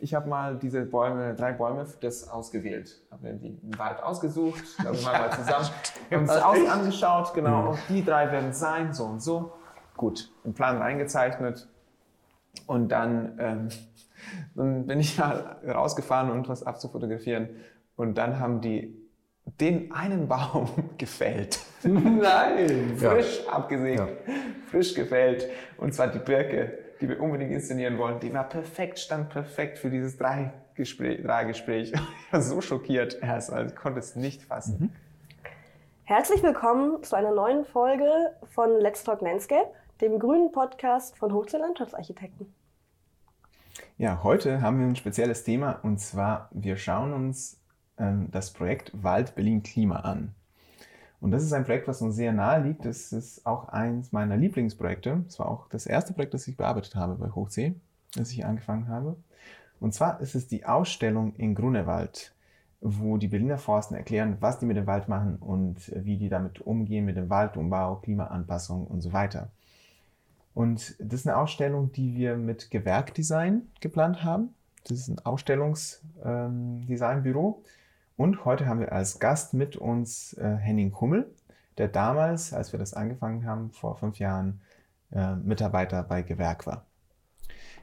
ich habe mal diese Bäume, drei Bäume das ausgewählt. Habe mir den Wald ausgesucht, dann sind wir mal zusammen uns aus angeschaut, genau, und die drei werden sein, so und so. Gut, im Plan eingezeichnet. Und dann, ähm, dann bin ich mal rausgefahren, um was abzufotografieren. Und dann haben die den einen Baum gefällt. Nein! frisch ja. abgesägt, ja. frisch gefällt. Und zwar die Birke, die wir unbedingt inszenieren wollen. Die war perfekt, stand perfekt für dieses Drei-Gespräch. Drei-Gespräch. Ich war so schockiert erst, also ich konnte es nicht fassen. Mhm. Herzlich willkommen zu einer neuen Folge von Let's Talk Landscape, dem grünen Podcast von Hochseelandschaftsarchitekten. Ja, heute haben wir ein spezielles Thema und zwar wir schauen uns ähm, das Projekt Wald Berlin Klima an. Und das ist ein Projekt, was uns sehr nahe liegt. Das ist auch eins meiner Lieblingsprojekte. Es war auch das erste Projekt, das ich bearbeitet habe bei Hochsee, das ich angefangen habe. Und zwar ist es die Ausstellung in Grunewald, wo die Berliner Forsten erklären, was die mit dem Wald machen und wie die damit umgehen mit dem Waldumbau, Klimaanpassung und so weiter. Und das ist eine Ausstellung, die wir mit Gewerkdesign geplant haben. Das ist ein Ausstellungsdesignbüro. Ähm, und heute haben wir als Gast mit uns äh, Henning Hummel, der damals, als wir das angefangen haben, vor fünf Jahren, äh, Mitarbeiter bei Gewerk war.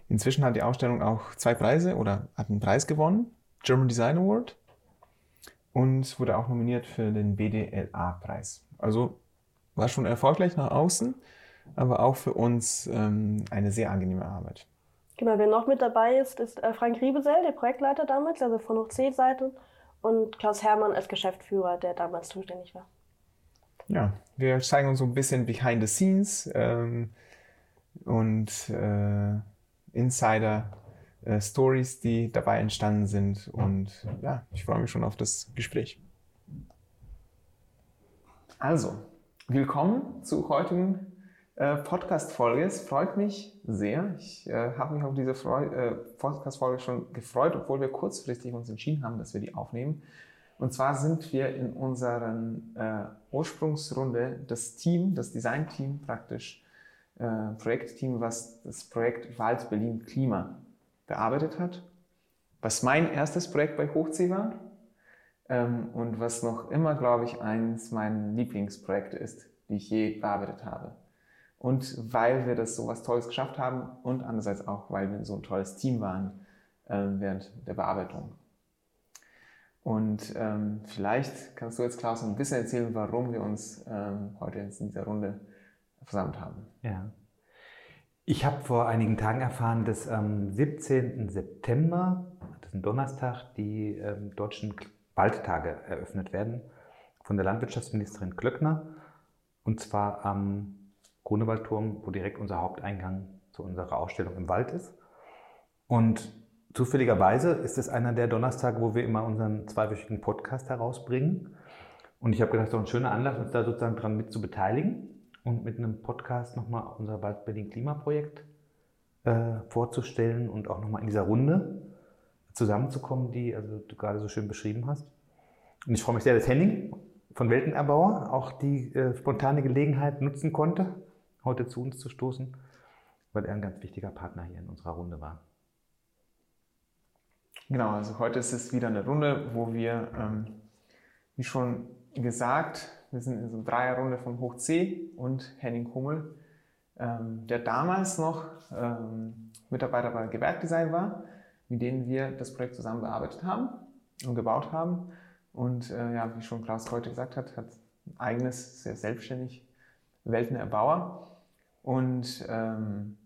Inzwischen hat die Ausstellung auch zwei Preise oder hat einen Preis gewonnen, German Design Award, und wurde auch nominiert für den BDLA-Preis. Also war schon erfolgreich nach außen, aber auch für uns ähm, eine sehr angenehme Arbeit. Genau, wer noch mit dabei ist, ist äh, Frank Riebesell, der Projektleiter damals, also von HC-Seite und Klaus Hermann als Geschäftsführer, der damals zuständig war. Ja, wir zeigen uns so ein bisschen behind the scenes ähm, und äh, Insider äh, die dabei entstanden sind. Und ja, ich freue mich schon auf das Gespräch. Also, willkommen zu heutigen äh, Podcast-Folge. Es freut mich sehr. Ich äh, habe mich auf diese äh, Podcast-Folge schon gefreut, obwohl wir kurzfristig uns entschieden haben, dass wir die aufnehmen. Und zwar sind wir in unseren äh, Ursprungsrunde das Team, das Design-Team praktisch, äh, Projektteam, was das Projekt Wald Berlin Klima bearbeitet hat, was mein erstes Projekt bei Hochsee war ähm, und was noch immer, glaube ich, eines meiner Lieblingsprojekte ist, die ich je bearbeitet habe. Und weil wir das so was Tolles geschafft haben und andererseits auch, weil wir so ein tolles Team waren äh, während der Bearbeitung. Und ähm, vielleicht kannst du jetzt, Klaus, ein bisschen erzählen, warum wir uns ähm, heute in dieser Runde versammelt haben. Ja. Ich habe vor einigen Tagen erfahren, dass am 17. September, das ist ein Donnerstag, die ähm, deutschen Waldtage eröffnet werden von der Landwirtschaftsministerin Klöckner. Und zwar am Grunewaldturm, wo direkt unser Haupteingang zu unserer Ausstellung im Wald ist. Und zufälligerweise ist es einer der Donnerstage, wo wir immer unseren zweiwöchigen Podcast herausbringen. Und ich habe gedacht, so ein schöner Anlass, uns da sozusagen dran mit zu beteiligen und mit einem Podcast nochmal unser Wald Berlin Klimaprojekt äh, vorzustellen und auch nochmal in dieser Runde zusammenzukommen, die also du gerade so schön beschrieben hast. Und ich freue mich sehr, dass Henning von Weltenerbauer auch die äh, spontane Gelegenheit nutzen konnte, heute zu uns zu stoßen, weil er ein ganz wichtiger Partner hier in unserer Runde war. Genau, also heute ist es wieder eine Runde, wo wir, ähm, wie schon gesagt, wir sind in so einer Dreierrunde von Hoch C und Henning Hummel, ähm, der damals noch ähm, Mitarbeiter bei Gewerkdesign war, mit denen wir das Projekt zusammen bearbeitet haben und gebaut haben. Und äh, ja, wie schon Klaus heute gesagt hat, hat ein eigenes, sehr selbstständig Weltener Erbauer. Und ähm,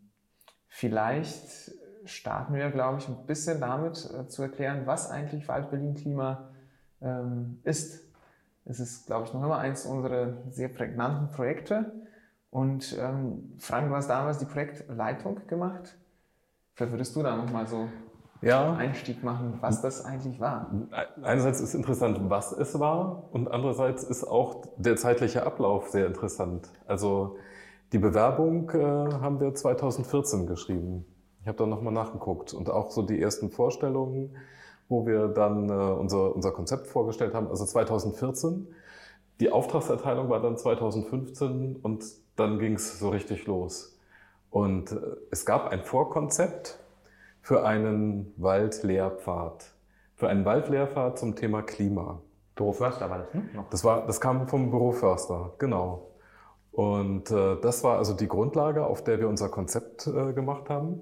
vielleicht starten wir, glaube ich, ein bisschen damit äh, zu erklären, was eigentlich Wald Berlin Klima ähm, ist. Es ist, glaube ich, noch immer eins unserer sehr prägnanten Projekte. Und ähm, Frank, du hast damals die Projektleitung gemacht. Vielleicht würdest du da nochmal so ja. Einstieg machen, was das eigentlich war. Einerseits ist interessant, was es war und andererseits ist auch der zeitliche Ablauf sehr interessant. Also die Bewerbung äh, haben wir 2014 geschrieben. Ich habe da nochmal nachgeguckt und auch so die ersten Vorstellungen, wo wir dann äh, unser, unser Konzept vorgestellt haben, also 2014. Die Auftragserteilung war dann 2015 und dann ging es so richtig los. Und äh, es gab ein Vorkonzept, für einen Waldlehrpfad. Für einen Waldlehrpfad zum Thema Klima. Büro Förster war das, ne? Das, war, das kam vom Büro Förster, genau. Und äh, das war also die Grundlage, auf der wir unser Konzept äh, gemacht haben.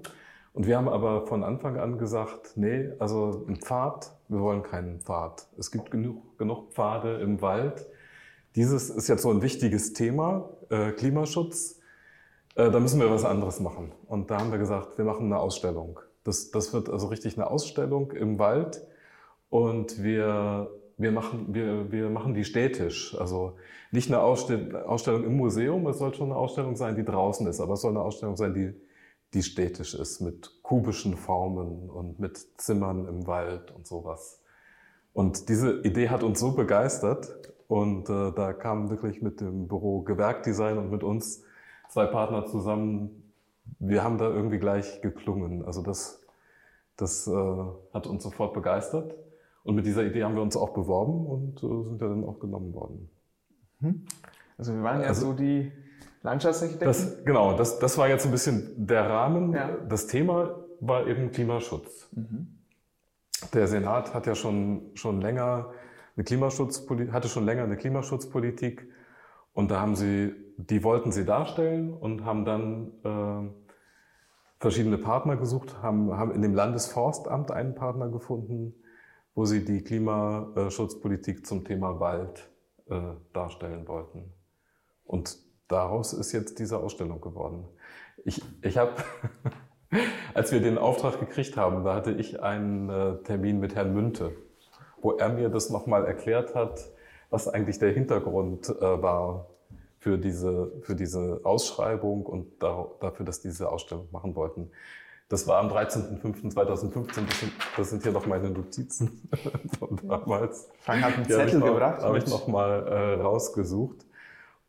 Und wir haben aber von Anfang an gesagt, nee, also ein Pfad, wir wollen keinen Pfad. Es gibt genug, genug Pfade im Wald. Dieses ist jetzt so ein wichtiges Thema, äh, Klimaschutz. Äh, da müssen wir was anderes machen. Und da haben wir gesagt, wir machen eine Ausstellung. Das, das wird also richtig eine Ausstellung im Wald. Und wir, wir, machen, wir, wir machen die städtisch. Also nicht eine Ausstellung im Museum, es soll schon eine Ausstellung sein, die draußen ist, aber es soll eine Ausstellung sein, die die städtisch ist, mit kubischen Formen und mit Zimmern im Wald und sowas. Und diese Idee hat uns so begeistert und äh, da kamen wirklich mit dem Büro Gewerkdesign und mit uns zwei Partner zusammen. Wir haben da irgendwie gleich geklungen. Also das, das äh, hat uns sofort begeistert. Und mit dieser Idee haben wir uns auch beworben und äh, sind ja dann auch genommen worden. Mhm. Also wir waren ja also, so die Landschaftsarchitekten? Das, genau, das, das war jetzt ein bisschen der Rahmen. Ja. Das Thema war eben Klimaschutz. Mhm. Der Senat hat ja schon, schon länger eine Klimaschutzpolitik, hatte schon länger eine Klimaschutzpolitik und da haben sie, die wollten sie darstellen und haben dann äh, verschiedene Partner gesucht, haben, haben in dem Landesforstamt einen Partner gefunden, wo sie die Klimaschutzpolitik zum Thema Wald äh, darstellen wollten. Und daraus ist jetzt diese Ausstellung geworden. Ich, ich habe, als wir den Auftrag gekriegt haben, da hatte ich einen äh, Termin mit Herrn Münte, wo er mir das nochmal erklärt hat, was eigentlich der Hintergrund äh, war für diese, für diese Ausschreibung und da, dafür, dass diese Ausstellung machen wollten. Das war am 13.05.2015. Das sind, das sind hier noch meine Notizen von damals. Frank hat einen Zettel gebracht. Habe ich noch mal äh, rausgesucht.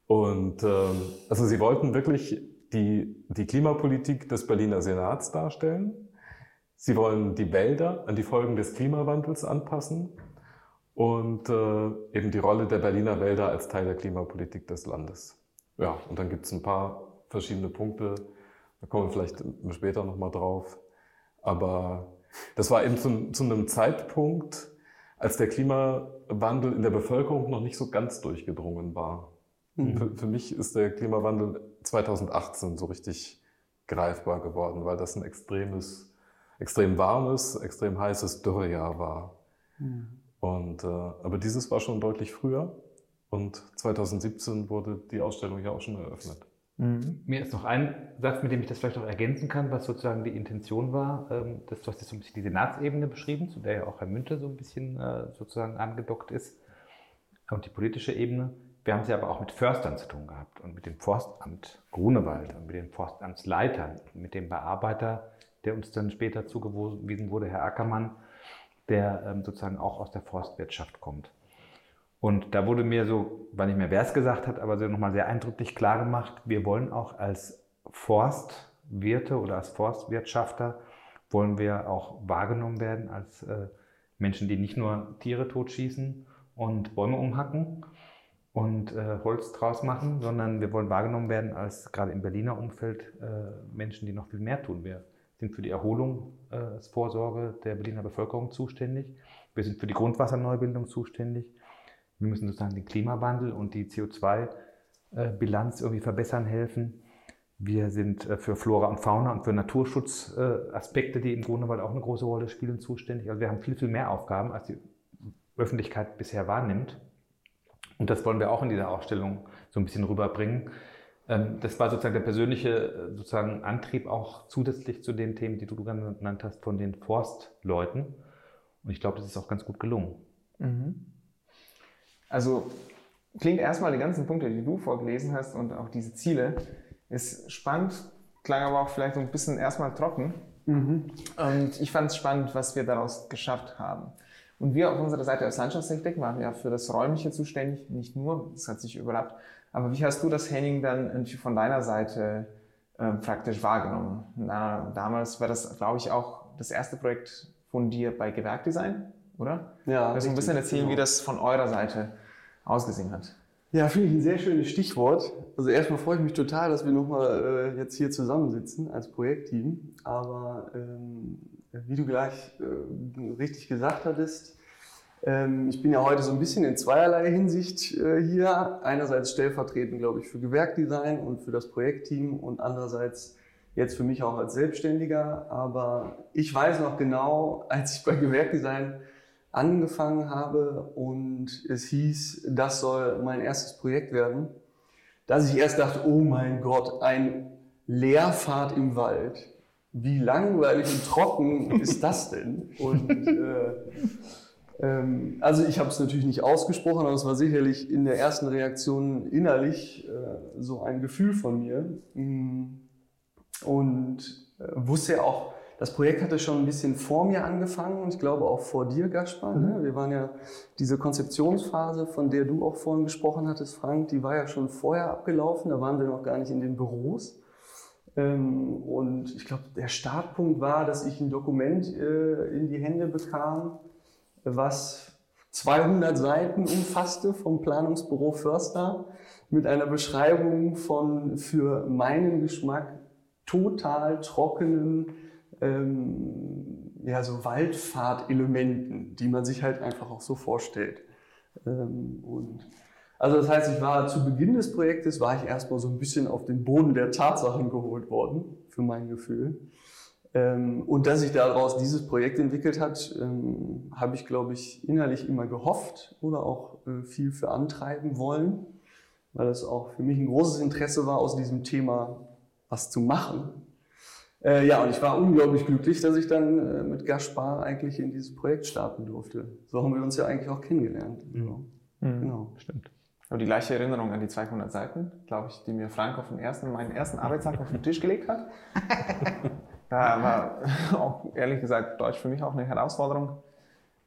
Und ähm, also sie wollten wirklich die, die Klimapolitik des Berliner Senats darstellen. Sie wollen die Wälder an die Folgen des Klimawandels anpassen und äh, eben die Rolle der Berliner Wälder als Teil der Klimapolitik des Landes. Ja, und dann gibt es ein paar verschiedene Punkte, da kommen wir vielleicht später nochmal drauf. Aber das war eben zu, zu einem Zeitpunkt, als der Klimawandel in der Bevölkerung noch nicht so ganz durchgedrungen war. Mhm. Für, für, mich ist der Klimawandel 2018 so richtig greifbar geworden, weil das ein extremes, extrem warmes, extrem heißes Dürrejahr war. Mhm. Und, äh, aber dieses war schon deutlich früher und 2017 wurde die Ausstellung ja auch schon eröffnet. Mhm. Mir ist noch ein Satz, mit dem ich das vielleicht auch ergänzen kann, was sozusagen die Intention war. Ähm, das, du hast jetzt so ein bisschen die Senatsebene beschrieben, zu der ja auch Herr Münter so ein bisschen äh, sozusagen angedockt ist. Und die politische Ebene. Wir haben sie aber auch mit Förstern zu tun gehabt und mit dem Forstamt Grunewald und mit den Forstamtsleitern, mit dem Bearbeiter, der uns dann später zugewiesen wurde, Herr Ackermann, der ähm, sozusagen auch aus der Forstwirtschaft kommt. Und da wurde mir so, weil nicht mehr wer es gesagt hat, aber so nochmal sehr eindrücklich klar gemacht, wir wollen auch als Forstwirte oder als Forstwirtschafter, wollen wir auch wahrgenommen werden als äh, Menschen, die nicht nur Tiere totschießen und Bäume umhacken, und äh, Holz draus machen, sondern wir wollen wahrgenommen werden als gerade im Berliner Umfeld äh, Menschen, die noch viel mehr tun. Wir sind für die Erholungsvorsorge äh, der Berliner Bevölkerung zuständig. Wir sind für die Grundwasserneubildung zuständig. Wir müssen sozusagen den Klimawandel und die CO2-Bilanz äh, irgendwie verbessern helfen. Wir sind äh, für Flora und Fauna und für Naturschutzaspekte, die im Grunewald auch eine große Rolle spielen, zuständig. Also wir haben viel, viel mehr Aufgaben, als die Öffentlichkeit bisher wahrnimmt. Und das wollen wir auch in dieser Ausstellung so ein bisschen rüberbringen. Ähm, das war sozusagen der persönliche äh, sozusagen Antrieb auch zusätzlich zu den Themen, die du genannt hast, von den Forstleuten. Und ich glaube, das ist auch ganz gut gelungen. Mhm. Also klingt erstmal die ganzen Punkte, die du vorgelesen hast und auch diese Ziele, ist spannend, klang aber auch vielleicht so ein bisschen erstmal trocken. Mhm. Und ich fand es spannend, was wir daraus geschafft haben. Und wir auf unserer Seite als Landschaftsarchitekt waren ja für das Räumliche zuständig, nicht nur, das hat sich überlappt. Aber wie hast du das, Henning, dann von deiner Seite äh, praktisch wahrgenommen? Na, damals war das, glaube ich, auch das erste Projekt von dir bei Gewerkdesign, oder? Ja. Also ein bisschen erzählen, genau. wie das von eurer Seite ausgesehen hat. Ja, finde ich ein sehr schönes Stichwort. Also erstmal freue ich mich total, dass wir nochmal äh, jetzt hier zusammensitzen als Projektteam. Aber ähm, wie du gleich äh, richtig gesagt hattest, ähm, ich bin ja heute so ein bisschen in zweierlei Hinsicht äh, hier. Einerseits stellvertretend, glaube ich, für Gewerkdesign und für das Projektteam und andererseits jetzt für mich auch als Selbstständiger. Aber ich weiß noch genau, als ich bei Gewerkdesign angefangen habe und es hieß, das soll mein erstes Projekt werden, dass ich erst dachte, oh mein Gott, ein Leerfahrt im Wald. Wie langweilig und trocken ist das denn? Und äh, ähm, also ich habe es natürlich nicht ausgesprochen, aber es war sicherlich in der ersten Reaktion innerlich äh, so ein Gefühl von mir. Mm. Und äh, wusste ja auch, das Projekt hatte schon ein bisschen vor mir angefangen und ich glaube auch vor dir, Gaspar. Ne? Mhm. Wir waren ja, diese Konzeptionsphase, von der du auch vorhin gesprochen hattest, Frank, die war ja schon vorher abgelaufen, da waren wir noch gar nicht in den Büros. Ähm, und ich glaube, der Startpunkt war, dass ich ein Dokument äh, in die Hände bekam, was 200 Seiten umfasste vom Planungsbüro Förster mit einer Beschreibung von für meinen Geschmack total trockenen ähm, ja, so Waldfahrtelementen, die man sich halt einfach auch so vorstellt. Ähm, und also das heißt, ich war zu Beginn des Projektes, war ich erstmal so ein bisschen auf den Boden der Tatsachen geholt worden, für mein Gefühl. Ähm, und dass sich daraus dieses Projekt entwickelt hat, ähm, habe ich, glaube ich, innerlich immer gehofft oder auch äh, viel für antreiben wollen, weil es auch für mich ein großes Interesse war, aus diesem Thema was zu machen. Äh, ja, und ich war unglaublich glücklich, dass ich dann äh, mit Gaspar eigentlich in dieses Projekt starten durfte. So haben wir uns ja eigentlich auch kennengelernt. Mhm. Genau. Stimmt. Ich habe die gleiche Erinnerung an die 200 Seiten, glaube ich, die mir Frank auf den ersten, meinen ersten Arbeitstag auf den Tisch gelegt hat. Da war auch ehrlich gesagt Deutsch für mich auch eine Herausforderung.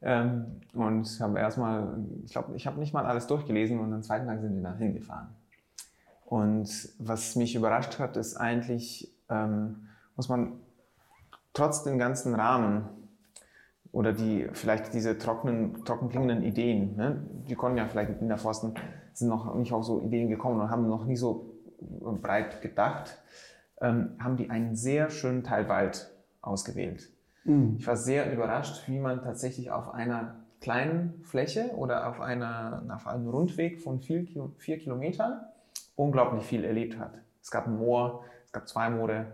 Ähm, und habe erstmal, ich glaube, ich habe nicht mal alles durchgelesen und am zweiten Tag sind wir dann hingefahren. Und was mich überrascht hat, ist eigentlich, ähm, muss man trotz dem ganzen Rahmen oder die vielleicht diese trockenen, trocken klingenden Ideen, ne, die konnten ja vielleicht in der Forsten, sind noch nicht auf so Ideen gekommen und haben noch nie so breit gedacht ähm, haben die einen sehr schönen Teil Wald ausgewählt. Mhm. Ich war sehr überrascht, wie man tatsächlich auf einer kleinen Fläche oder auf, einer, auf einem Rundweg von vier, vier Kilometern unglaublich viel erlebt hat. Es gab ein Moor, es gab zwei Moore,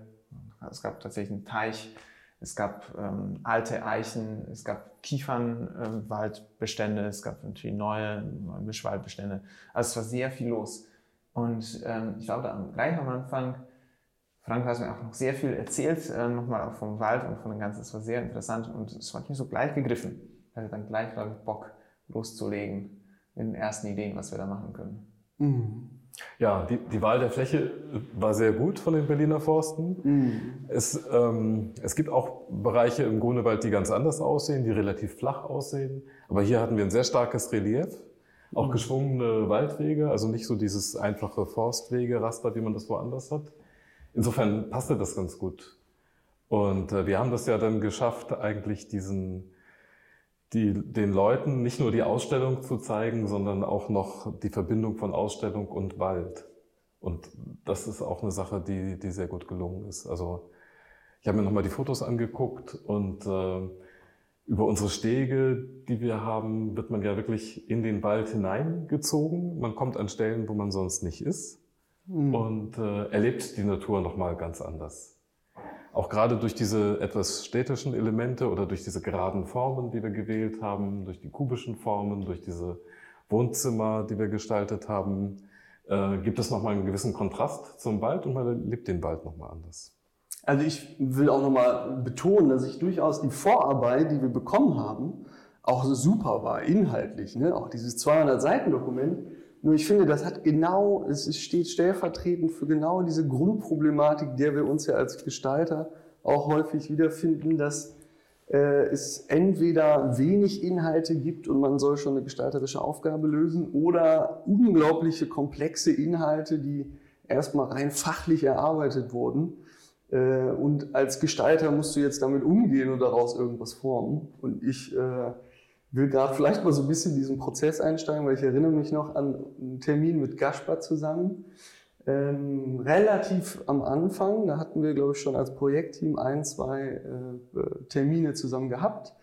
es gab tatsächlich einen Teich, es gab ähm, alte Eichen, es gab Kiefernwaldbestände, äh, es gab natürlich neue, Mischwaldbestände. Also es war sehr viel los. Und ähm, ich glaube, gleich am Anfang Frank hat mir auch noch sehr viel erzählt, äh, nochmal auch vom Wald und von dem Ganzen. Es war sehr interessant und es hat mich so gleich gegriffen. Ich hatte dann gleich, glaube ich, Bock loszulegen mit den ersten Ideen, was wir da machen können. Mhm. Ja, die, die, Wahl der Fläche war sehr gut von den Berliner Forsten. Mhm. Es, ähm, es gibt auch Bereiche im Grunewald, die ganz anders aussehen, die relativ flach aussehen. Aber hier hatten wir ein sehr starkes Relief, auch mhm. geschwungene Waldwege, also nicht so dieses einfache Forstwege-Raster, wie man das woanders hat. Insofern passte das ganz gut. Und äh, wir haben das ja dann geschafft, eigentlich diesen, die, den Leuten nicht nur die Ausstellung zu zeigen, sondern auch noch die Verbindung von Ausstellung und Wald. Und das ist auch eine Sache, die, die sehr gut gelungen ist. Also ich habe mir nochmal die Fotos angeguckt und äh, über unsere Stege, die wir haben, wird man ja wirklich in den Wald hineingezogen. Man kommt an Stellen, wo man sonst nicht ist mhm. und äh, erlebt die Natur nochmal ganz anders. Auch gerade durch diese etwas städtischen Elemente oder durch diese geraden Formen, die wir gewählt haben, durch die kubischen Formen, durch diese Wohnzimmer, die wir gestaltet haben, äh, gibt es nochmal einen gewissen Kontrast zum Wald und man erlebt den Wald nochmal anders. Also ich will auch nochmal betonen, dass ich durchaus die Vorarbeit, die wir bekommen haben, auch super war, inhaltlich. Ne? Auch dieses 200-Seiten-Dokument nur ich finde, das hat genau, es steht stellvertretend für genau diese Grundproblematik, der wir uns ja als Gestalter auch häufig wiederfinden, dass äh, es entweder wenig Inhalte gibt und man soll schon eine gestalterische Aufgabe lösen oder unglaubliche komplexe Inhalte, die erstmal rein fachlich erarbeitet wurden. Äh, und als Gestalter musst du jetzt damit umgehen und daraus irgendwas formen. Und ich äh, will gerade vielleicht mal so ein bisschen diesen Prozess einsteigen, weil ich erinnere mich noch an einen Termin mit Gaspar zusammen, ähm, relativ am Anfang, da hatten wir, glaube ich, schon als Projektteam ein, zwei äh, Termine zusammen gehabt.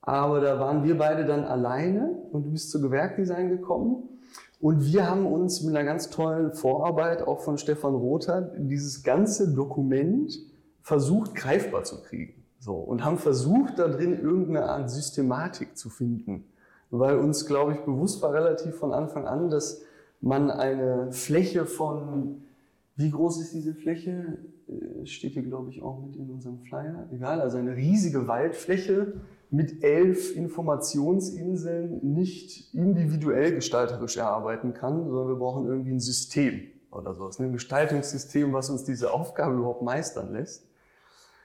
Aber da waren wir beide dann alleine und du bist zu Gewerkdesign gekommen. Und wir haben uns mit einer ganz tollen Vorarbeit auch von Stefan Rother dieses ganze Dokument versucht greifbar zu kriegen. So, und haben versucht, da drin irgendeine Art Systematik zu finden. Weil uns, glaube ich, bewusst war relativ von Anfang an, dass man eine Fläche von, wie groß ist diese Fläche? Äh, steht hier, glaube ich, auch mit in unserem Flyer. Egal, also eine riesige Waldfläche mit elf Informationsinseln nicht individuell gestalterisch erarbeiten kann, sondern wir brauchen irgendwie ein System oder so. Es ist ein Gestaltungssystem, was uns diese Aufgabe überhaupt meistern lässt.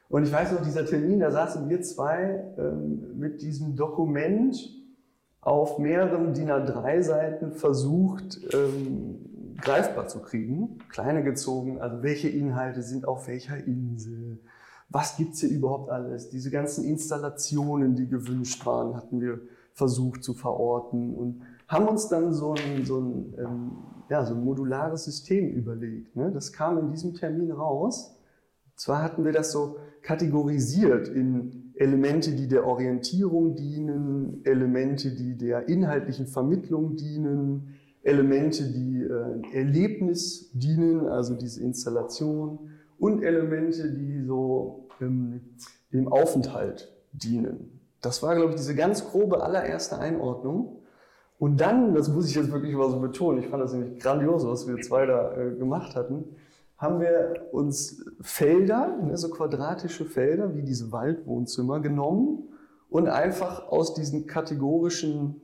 Und ich weiß noch, dieser Termin, da saßen wir zwei ähm, mit diesem Dokument auf mehreren DIN A3-Seiten versucht, ähm, greifbar zu kriegen, kleine gezogen, also welche Inhalte sind auf welcher Insel, was gibt's hier überhaupt alles, diese ganzen Installationen, die gewünscht waren, hatten wir versucht zu verorten und haben uns dann so ein, so ein, ähm, ja, so ein modulares System überlegt. Ne? Das kam in diesem Termin raus. Zwar hatten wir das so kategorisiert in Elemente, die der Orientierung dienen, Elemente, die der inhaltlichen Vermittlung dienen, Elemente, die äh, Erlebnis dienen, also diese Installation, und Elemente, die so ähm, dem Aufenthalt dienen. Das war, glaube ich, diese ganz grobe allererste Einordnung. Und dann, das muss ich jetzt wirklich mal so betonen, ich fand das nämlich grandios, was wir zwei da äh, gemacht hatten, haben wir uns Felder, ne, so quadratische Felder wie diese Waldwohnzimmer genommen und einfach aus diesen kategorischen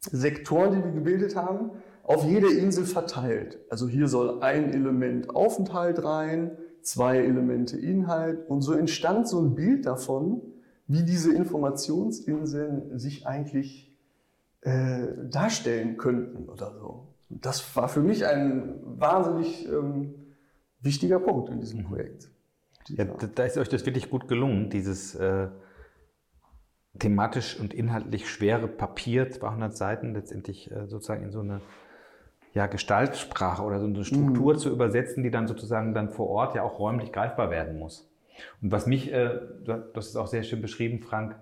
Sektoren, die wir gebildet haben, auf jede Insel verteilt. Also hier soll ein Element Aufenthalt rein, zwei Elemente Inhalt und so entstand so ein Bild davon, wie diese Informationsinseln sich eigentlich äh, darstellen könnten oder so. Das war für mich ein wahnsinnig ähm, wichtiger Punkt in diesem mhm. Projekt. Ja, da ist euch das wirklich gut gelungen, dieses äh, thematisch und inhaltlich schwere Papier, 200 Seiten, letztendlich äh, sozusagen in so eine ja, Gestaltsprache oder so eine Struktur mhm. zu übersetzen, die dann sozusagen dann vor Ort ja auch räumlich greifbar werden muss. Und was mich, äh, du hast es auch sehr schön beschrieben, Frank,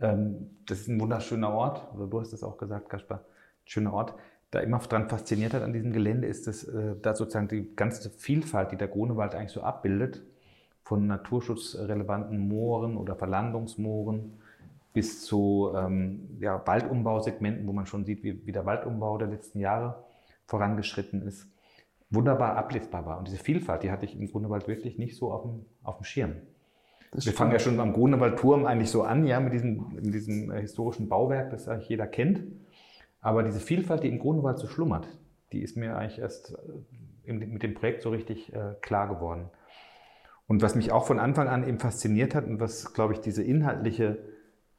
ähm, das ist ein wunderschöner Ort, oder du hast es auch gesagt, Kaspar, schöner Ort, da immer dran fasziniert hat an diesem Gelände, ist, dass äh, da sozusagen die ganze Vielfalt, die der Grunewald eigentlich so abbildet, von naturschutzrelevanten Mooren oder Verlandungsmooren bis zu ähm, ja, Waldumbausegmenten, wo man schon sieht, wie, wie der Waldumbau der letzten Jahre vorangeschritten ist, wunderbar ablesbar war. Und diese Vielfalt, die hatte ich im Grunewald wirklich nicht so auf dem, auf dem Schirm. Das Wir fangen ja schon am Grunewaldturm eigentlich so an, ja, mit diesem, mit diesem äh, historischen Bauwerk, das eigentlich jeder kennt. Aber diese Vielfalt, die im Grunewald so schlummert, die ist mir eigentlich erst äh, mit dem Projekt so richtig äh, klar geworden. Und was mich auch von Anfang an eben fasziniert hat und was, glaube ich, diese inhaltliche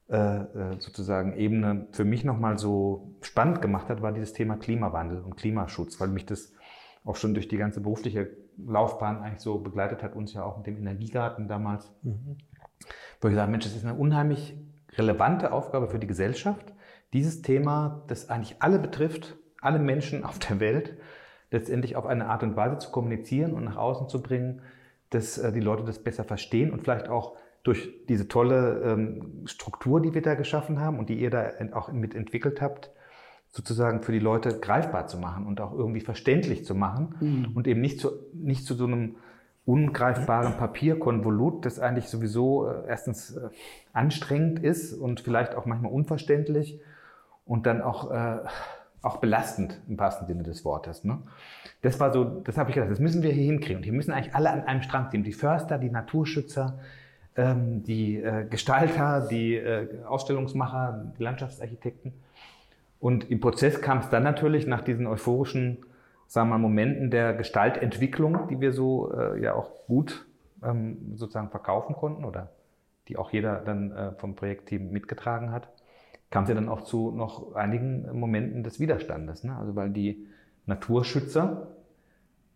äh, sozusagen Ebene für mich nochmal so spannend gemacht hat, war dieses Thema Klimawandel und Klimaschutz, weil mich das auch schon durch die ganze berufliche Laufbahn eigentlich so begleitet hat, uns ja auch mit dem Energiegarten damals. Mhm. Wo ich gesagt Mensch, das ist eine unheimlich relevante Aufgabe für die Gesellschaft, dieses Thema, das eigentlich alle betrifft, alle Menschen auf der Welt, letztendlich auf eine Art und Weise zu kommunizieren und nach außen zu bringen, dass äh, die Leute das besser verstehen und vielleicht auch durch diese tolle ähm, Struktur, die wir da geschaffen haben und die ihr da auch mitentwickelt habt, sozusagen für die Leute greifbar zu machen und auch irgendwie verständlich zu machen mhm. und eben nicht zu, nicht zu so einem ungreifbaren Papierkonvolut, das eigentlich sowieso äh, erstens äh, anstrengend ist und vielleicht auch manchmal unverständlich und dann auch, äh, auch belastend im wahrsten Sinne des Wortes. Ne? Das war so, das habe ich gedacht, das müssen wir hier hinkriegen. Und hier müssen eigentlich alle an einem Strang ziehen. Die Förster, die Naturschützer, ähm, die äh, Gestalter, die äh, Ausstellungsmacher, die Landschaftsarchitekten. Und im Prozess kam es dann natürlich nach diesen euphorischen sagen wir mal, Momenten der Gestaltentwicklung, die wir so äh, ja auch gut ähm, sozusagen verkaufen konnten oder die auch jeder dann äh, vom Projektteam mitgetragen hat, kam es ja dann auch zu noch einigen Momenten des Widerstandes. Ne? Also weil die Naturschützer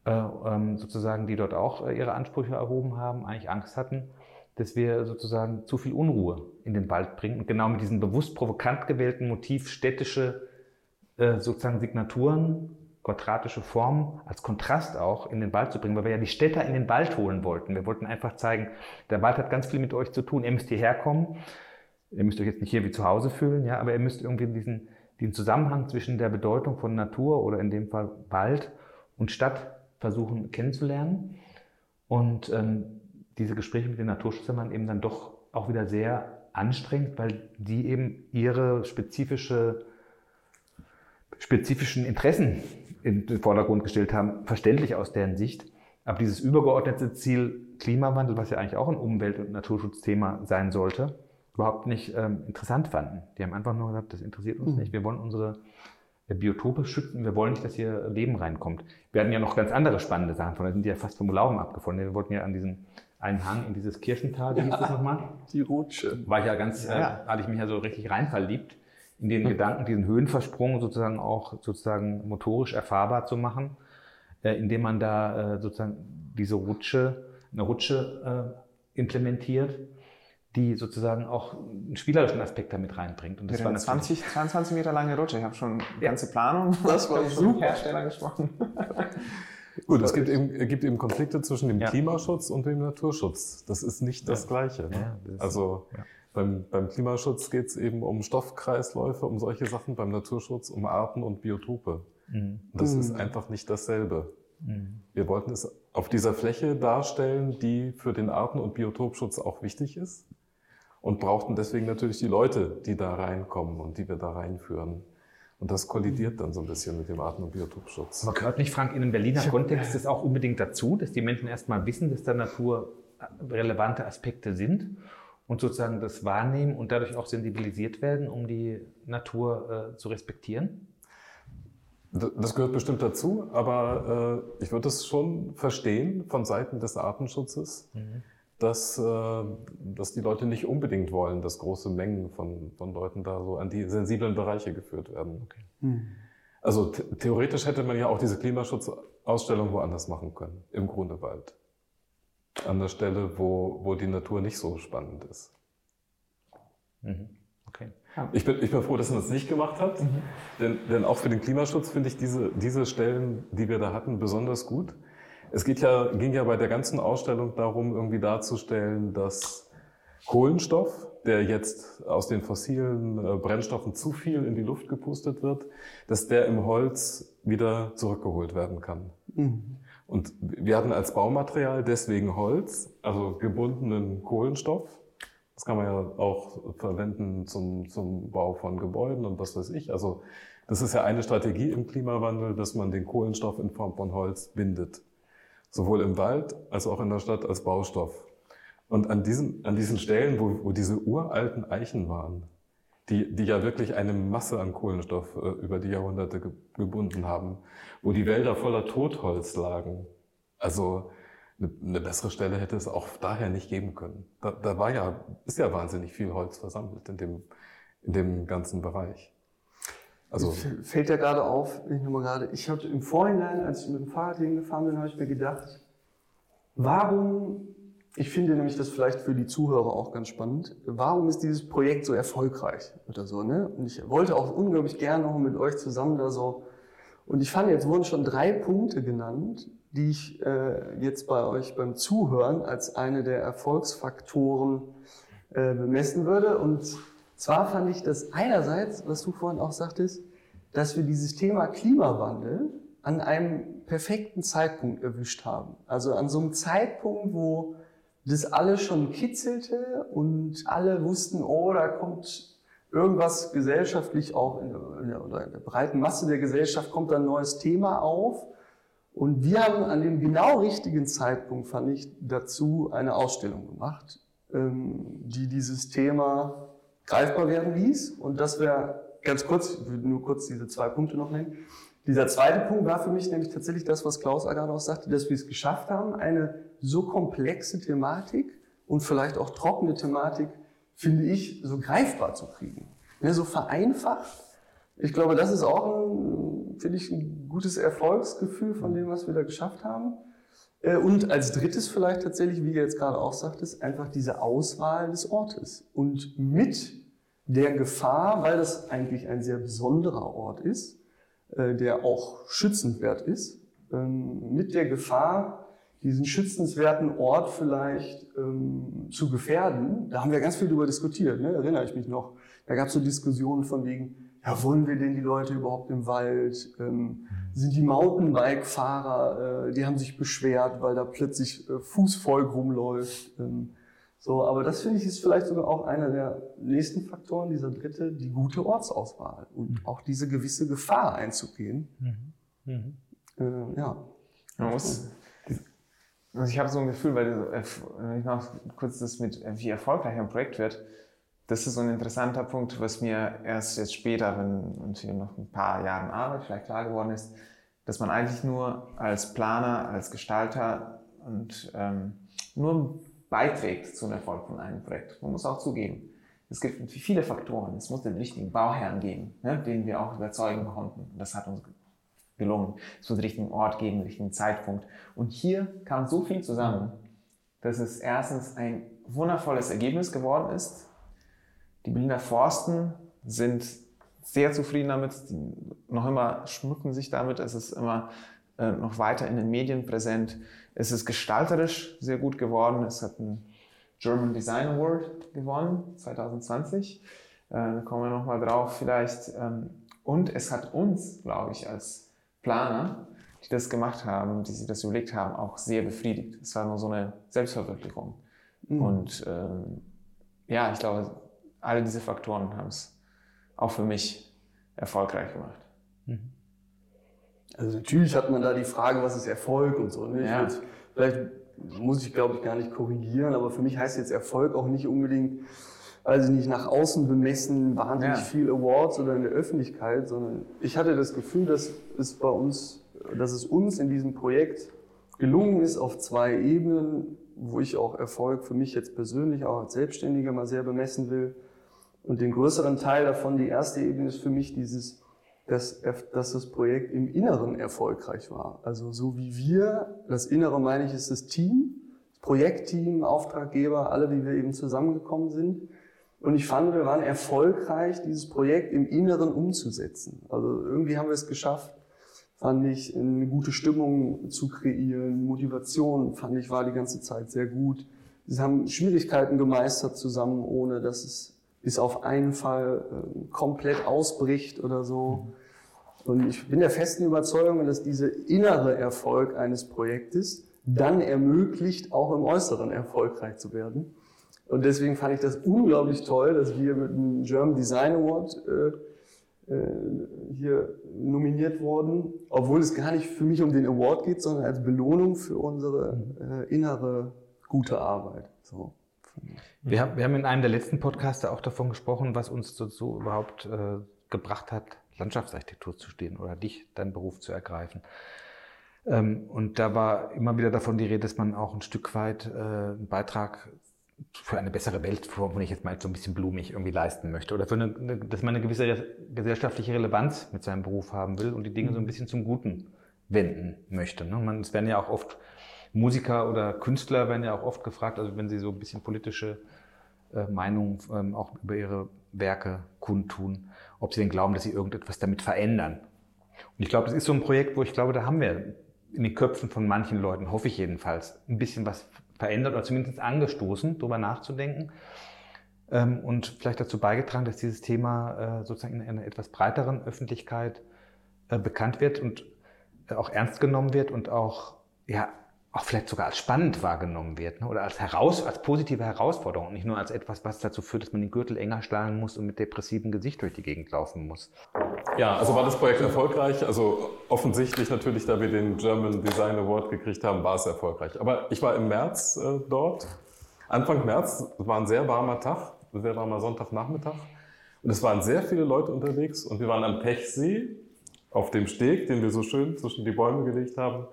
äh, ähm, sozusagen, die dort auch äh, ihre Ansprüche erhoben haben, eigentlich Angst hatten, dass wir sozusagen zu viel Unruhe in den Wald bringen. Und genau mit diesem bewusst provokant gewählten Motiv städtische äh, sozusagen Signaturen quadratische Form als Kontrast auch in den Wald zu bringen, weil wir ja die Städter in den Wald holen wollten. Wir wollten einfach zeigen, der Wald hat ganz viel mit euch zu tun. Ihr müsst hierher kommen. Ihr müsst euch jetzt nicht hier wie zu Hause fühlen, ja, aber ihr müsst irgendwie diesen, diesen Zusammenhang zwischen der Bedeutung von Natur oder in dem Fall Wald und Stadt versuchen kennenzulernen. Und ähm, diese Gespräche mit den Naturschützern eben dann doch auch wieder sehr anstrengend, weil die eben ihre spezifische, spezifischen Interessen in den Vordergrund gestellt haben, verständlich aus deren Sicht. Aber dieses übergeordnete Ziel Klimawandel, was ja eigentlich auch ein Umwelt- und Naturschutzthema sein sollte, überhaupt nicht ähm, interessant fanden. Die haben einfach nur gesagt, das interessiert uns mhm. nicht. Wir wollen unsere Biotope schützen. Wir wollen nicht, dass hier Leben reinkommt. Wir hatten ja noch ganz andere spannende Sachen von. Da sind die ja fast vom Glauben abgefunden. Wir wollten ja an diesen einen Hang in dieses Kirchental, wie hieß das nochmal? Die Rutsche. War ich ja ganz, ja. Äh, hatte ich mich ja so richtig rein verliebt, in den mhm. Gedanken, diesen Höhenversprung sozusagen auch sozusagen motorisch erfahrbar zu machen, äh, indem man da äh, sozusagen diese Rutsche, eine Rutsche äh, implementiert die sozusagen auch einen spielerischen Aspekt damit reinbringt. Und das ja, war eine 20, 22 Meter lange Rutsche. Ich habe schon die ganze Planung. Das war super. Hersteller gesprochen. Gut, es gibt eben, gibt eben Konflikte zwischen dem ja. Klimaschutz und dem Naturschutz. Das ist nicht das Gleiche. Ne? Ja, das also beim, beim Klimaschutz geht es eben um Stoffkreisläufe, um solche Sachen, beim Naturschutz um Arten und Biotope. Mhm. Das mhm. ist einfach nicht dasselbe. Mhm. Wir wollten es auf dieser Fläche darstellen, die für den Arten- und Biotopschutz auch wichtig ist und brauchten deswegen natürlich die Leute, die da reinkommen und die wir da reinführen. Und das kollidiert dann so ein bisschen mit dem Arten- und Biotopschutz. Aber gehört nicht, Frank, in einem Berliner Kontext das auch unbedingt dazu, dass die Menschen erstmal wissen, dass da Natur relevante Aspekte sind und sozusagen das wahrnehmen und dadurch auch sensibilisiert werden, um die Natur äh, zu respektieren? Das gehört bestimmt dazu, aber äh, ich würde es schon verstehen von Seiten des Artenschutzes, mhm dass, äh, dass die Leute nicht unbedingt wollen, dass große Mengen von, von Leuten da so an die sensiblen Bereiche geführt werden. Okay. Hm. Also theoretisch hätte man ja auch diese Klimaschutzausstellung woanders machen können, im Grunewald. An der Stelle, wo, wo die Natur nicht so spannend ist. Mhm. Okay. Ich, bin, ich bin froh, dass man das nicht gemacht hat, mhm. denn, denn auch für den Klimaschutz finde ich diese, diese Stellen, die wir da hatten, besonders gut. Es geht ja, ging ja bei der ganzen Ausstellung darum, irgendwie darzustellen, dass Kohlenstoff, der jetzt aus den fossilen äh, Brennstoffen zu viel in die Luft gepustet wird, dass der im Holz wieder zurückgeholt werden kann. Mhm. Und wir hatten als Baumaterial deswegen Holz, also gebundenen Kohlenstoff. Das kann man ja auch verwenden zum, zum Bau von Gebäuden und was weiß ich. Also das ist ja eine Strategie im Klimawandel, dass man den Kohlenstoff in Form von Holz bindet sowohl im Wald als auch in der Stadt als Baustoff. Und an diesen, an diesen Stellen, wo, wo diese uralten Eichen waren, die, die ja wirklich eine Masse an Kohlenstoff äh, über die Jahrhunderte ge gebunden haben, wo die Wälder voller Totholz lagen. Also eine, eine bessere Stelle hätte es auch daher nicht geben können. Da, da war ja, ist ja wahnsinnig viel Holz versammelt in dem, in dem ganzen Bereich. Also fällt ja gerade auf, ich nur mal gerade, ich habe im Vorhinein, als ich mit dem Fahrrad hingefahren bin, habe ich mir gedacht, warum, ich finde nämlich das vielleicht für die Zuhörer auch ganz spannend, warum ist dieses Projekt so erfolgreich oder so, ne? Und ich wollte auch unglaublich gerne noch mit euch zusammen da so, und ich fand, jetzt wurden schon drei Punkte genannt, die ich äh, jetzt bei euch beim Zuhören als eine der Erfolgsfaktoren äh, bemessen würde und zwar fand ich das einerseits, was du vorhin auch sagtest, dass wir dieses Thema Klimawandel an einem perfekten Zeitpunkt erwischt haben. Also an so einem Zeitpunkt, wo das alles schon kitzelte und alle wussten, oh, da kommt irgendwas gesellschaftlich auch in der, oder in der breiten Masse der Gesellschaft kommt ein neues Thema auf. Und wir haben an dem genau richtigen Zeitpunkt, fand ich, dazu eine Ausstellung gemacht, ähm, die dieses Thema greifbar werden ließ. Und das wäre ganz kurz, ich würde nur kurz diese zwei Punkte noch nennen. Dieser zweite Punkt war für mich nämlich tatsächlich das, was Klaus gerade auch sagte, dass wir es geschafft haben, eine so komplexe Thematik und vielleicht auch trockene Thematik, finde ich, so greifbar zu kriegen. Ja, so vereinfacht. Ich glaube, das ist auch ein, finde ich, ein gutes Erfolgsgefühl von dem, was wir da geschafft haben. Äh, und als drittes vielleicht tatsächlich, wie ihr jetzt gerade auch sagtest, einfach diese Auswahl des Ortes. Und mit der Gefahr, weil das eigentlich ein sehr besonderer Ort ist, äh, der auch schützenswert ist, ähm, mit der Gefahr, diesen schützenswerten Ort vielleicht ähm, zu gefährden. Da haben wir ganz viel drüber diskutiert, ne? erinnere ich mich noch. Da gab es so Diskussionen von wegen, ja, wollen wir denn die Leute überhaupt im Wald? Ähm, sind die Mountainbike-Fahrer, äh, die haben sich beschwert, weil da plötzlich äh, Fußvolk rumläuft. Ähm, so, aber das finde ich ist vielleicht sogar auch einer der nächsten Faktoren, dieser dritte, die gute Ortsauswahl und mhm. auch diese gewisse Gefahr einzugehen. Mhm. Mhm. Äh, ja. Man muss, also ich habe so ein Gefühl, weil äh, wenn ich noch kurz das mit, äh, wie erfolgreich ein Projekt wird, das ist so ein interessanter Punkt, was mir erst jetzt später, wenn hier noch ein paar Jahren Arbeit vielleicht klar geworden ist, dass man eigentlich nur als Planer, als Gestalter und ähm, nur beiträgt zum Erfolg von einem Projekt. Man muss auch zugeben, es gibt viele Faktoren. Es muss den richtigen Bauherrn geben, ne, den wir auch überzeugen konnten. Das hat uns gelungen. Es muss den richtigen Ort geben, den richtigen Zeitpunkt. Und hier kam so viel zusammen, dass es erstens ein wundervolles Ergebnis geworden ist, die Berliner Forsten sind sehr zufrieden damit, die noch immer schmücken sich damit, es ist immer äh, noch weiter in den Medien präsent. Es ist gestalterisch sehr gut geworden. Es hat einen German Design Award gewonnen 2020. Äh, da kommen wir nochmal drauf vielleicht. Ähm, und es hat uns, glaube ich, als Planer, die das gemacht haben, die sich das überlegt haben, auch sehr befriedigt. Es war nur so eine Selbstverwirklichung. Mhm. Und ähm, ja, ich glaube, alle diese Faktoren haben es auch für mich erfolgreich gemacht. Mhm. Also natürlich hat man da die Frage, was ist Erfolg und so. Ne? Ja. Würd, vielleicht muss ich, glaube ich, gar nicht korrigieren, aber für mich heißt jetzt Erfolg auch nicht unbedingt, also nicht nach außen bemessen, wahnsinnig ja. viel Awards oder in der Öffentlichkeit, sondern ich hatte das Gefühl, dass es bei uns, dass es uns in diesem Projekt gelungen ist auf zwei Ebenen, wo ich auch Erfolg für mich jetzt persönlich auch als Selbstständiger mal sehr bemessen will. Und den größeren Teil davon, die erste Ebene ist für mich dieses, dass, dass das Projekt im Inneren erfolgreich war. Also so wie wir, das Innere meine ich, ist das Team, das Projektteam, Auftraggeber, alle, wie wir eben zusammengekommen sind. Und ich fand, wir waren erfolgreich, dieses Projekt im Inneren umzusetzen. Also irgendwie haben wir es geschafft, fand ich, eine gute Stimmung zu kreieren. Motivation, fand ich, war die ganze Zeit sehr gut. Sie haben Schwierigkeiten gemeistert zusammen, ohne dass es bis auf einen Fall äh, komplett ausbricht oder so. Und ich bin der festen Überzeugung, dass dieser innere Erfolg eines Projektes dann ermöglicht, auch im Äußeren erfolgreich zu werden. Und deswegen fand ich das unglaublich toll, dass wir mit dem German Design Award äh, äh, hier nominiert wurden, obwohl es gar nicht für mich um den Award geht, sondern als Belohnung für unsere äh, innere gute Arbeit. So. Wir, haben, wir haben in einem der letzten Podcasts auch davon gesprochen, was uns dazu überhaupt äh, gebracht hat, Landschaftsarchitektur zu stehen oder dich, deinen Beruf zu ergreifen. Ähm, und da war immer wieder davon die Rede, dass man auch ein Stück weit äh, einen Beitrag für eine bessere Welt, formuliere ich jetzt mal so ein bisschen blumig, irgendwie leisten möchte. Oder für eine, dass man eine gewisse gesellschaftliche Relevanz mit seinem Beruf haben will und die Dinge so ein mhm. bisschen zum Guten wenden möchte. Ne? Man, es werden ja auch oft Musiker oder Künstler werden ja auch oft gefragt, also wenn sie so ein bisschen politische äh, Meinungen ähm, auch über ihre Werke kundtun, ob sie denn glauben, dass sie irgendetwas damit verändern. Und ich glaube, das ist so ein Projekt, wo ich glaube, da haben wir in den Köpfen von manchen Leuten, hoffe ich jedenfalls, ein bisschen was verändert oder zumindest angestoßen, darüber nachzudenken ähm, und vielleicht dazu beigetragen, dass dieses Thema äh, sozusagen in einer etwas breiteren Öffentlichkeit äh, bekannt wird und äh, auch ernst genommen wird und auch ja auch vielleicht sogar als spannend wahrgenommen wird ne? oder als, heraus, als positive Herausforderung und nicht nur als etwas, was dazu führt, dass man den Gürtel enger schlagen muss und mit depressivem Gesicht durch die Gegend laufen muss. Ja, also war das Projekt erfolgreich? Also offensichtlich natürlich, da wir den German Design Award gekriegt haben, war es erfolgreich. Aber ich war im März äh, dort, Anfang März, war ein sehr warmer Tag, ein sehr warmer Sonntagnachmittag und es waren sehr viele Leute unterwegs und wir waren am Pechsee auf dem Steg, den wir so schön zwischen die Bäume gelegt haben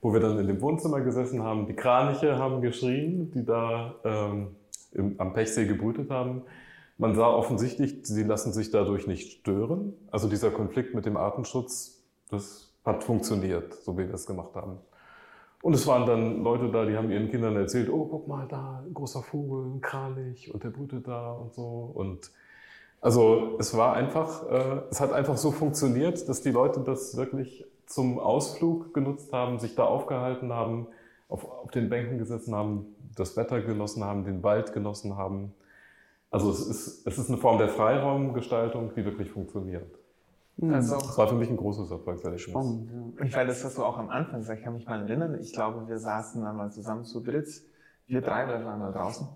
wo wir dann in dem Wohnzimmer gesessen haben. Die Kraniche haben geschrien, die da ähm, im, am Pechsee gebrütet haben. Man sah offensichtlich, sie lassen sich dadurch nicht stören. Also dieser Konflikt mit dem Artenschutz, das hat funktioniert, so wie wir es gemacht haben. Und es waren dann Leute da, die haben ihren Kindern erzählt, oh, guck mal da, ein großer Vogel, ein Kranich und der brütet da und so. Und Also es war einfach, äh, es hat einfach so funktioniert, dass die Leute das wirklich zum Ausflug genutzt haben, sich da aufgehalten haben, auf, auf den Bänken gesessen haben, das Wetter genossen haben, den Wald genossen haben. Also es ist, es ist eine Form der Freiraumgestaltung, die wirklich funktioniert. Also, Das war für mich ein großes Erfolgserlebnis. Spannend, ja. Ich weil das hast du auch am Anfang gesagt, ich kann mich mal erinnern. Ich glaube, wir saßen dann mal zusammen zu dritt, wir drei, waren da draußen,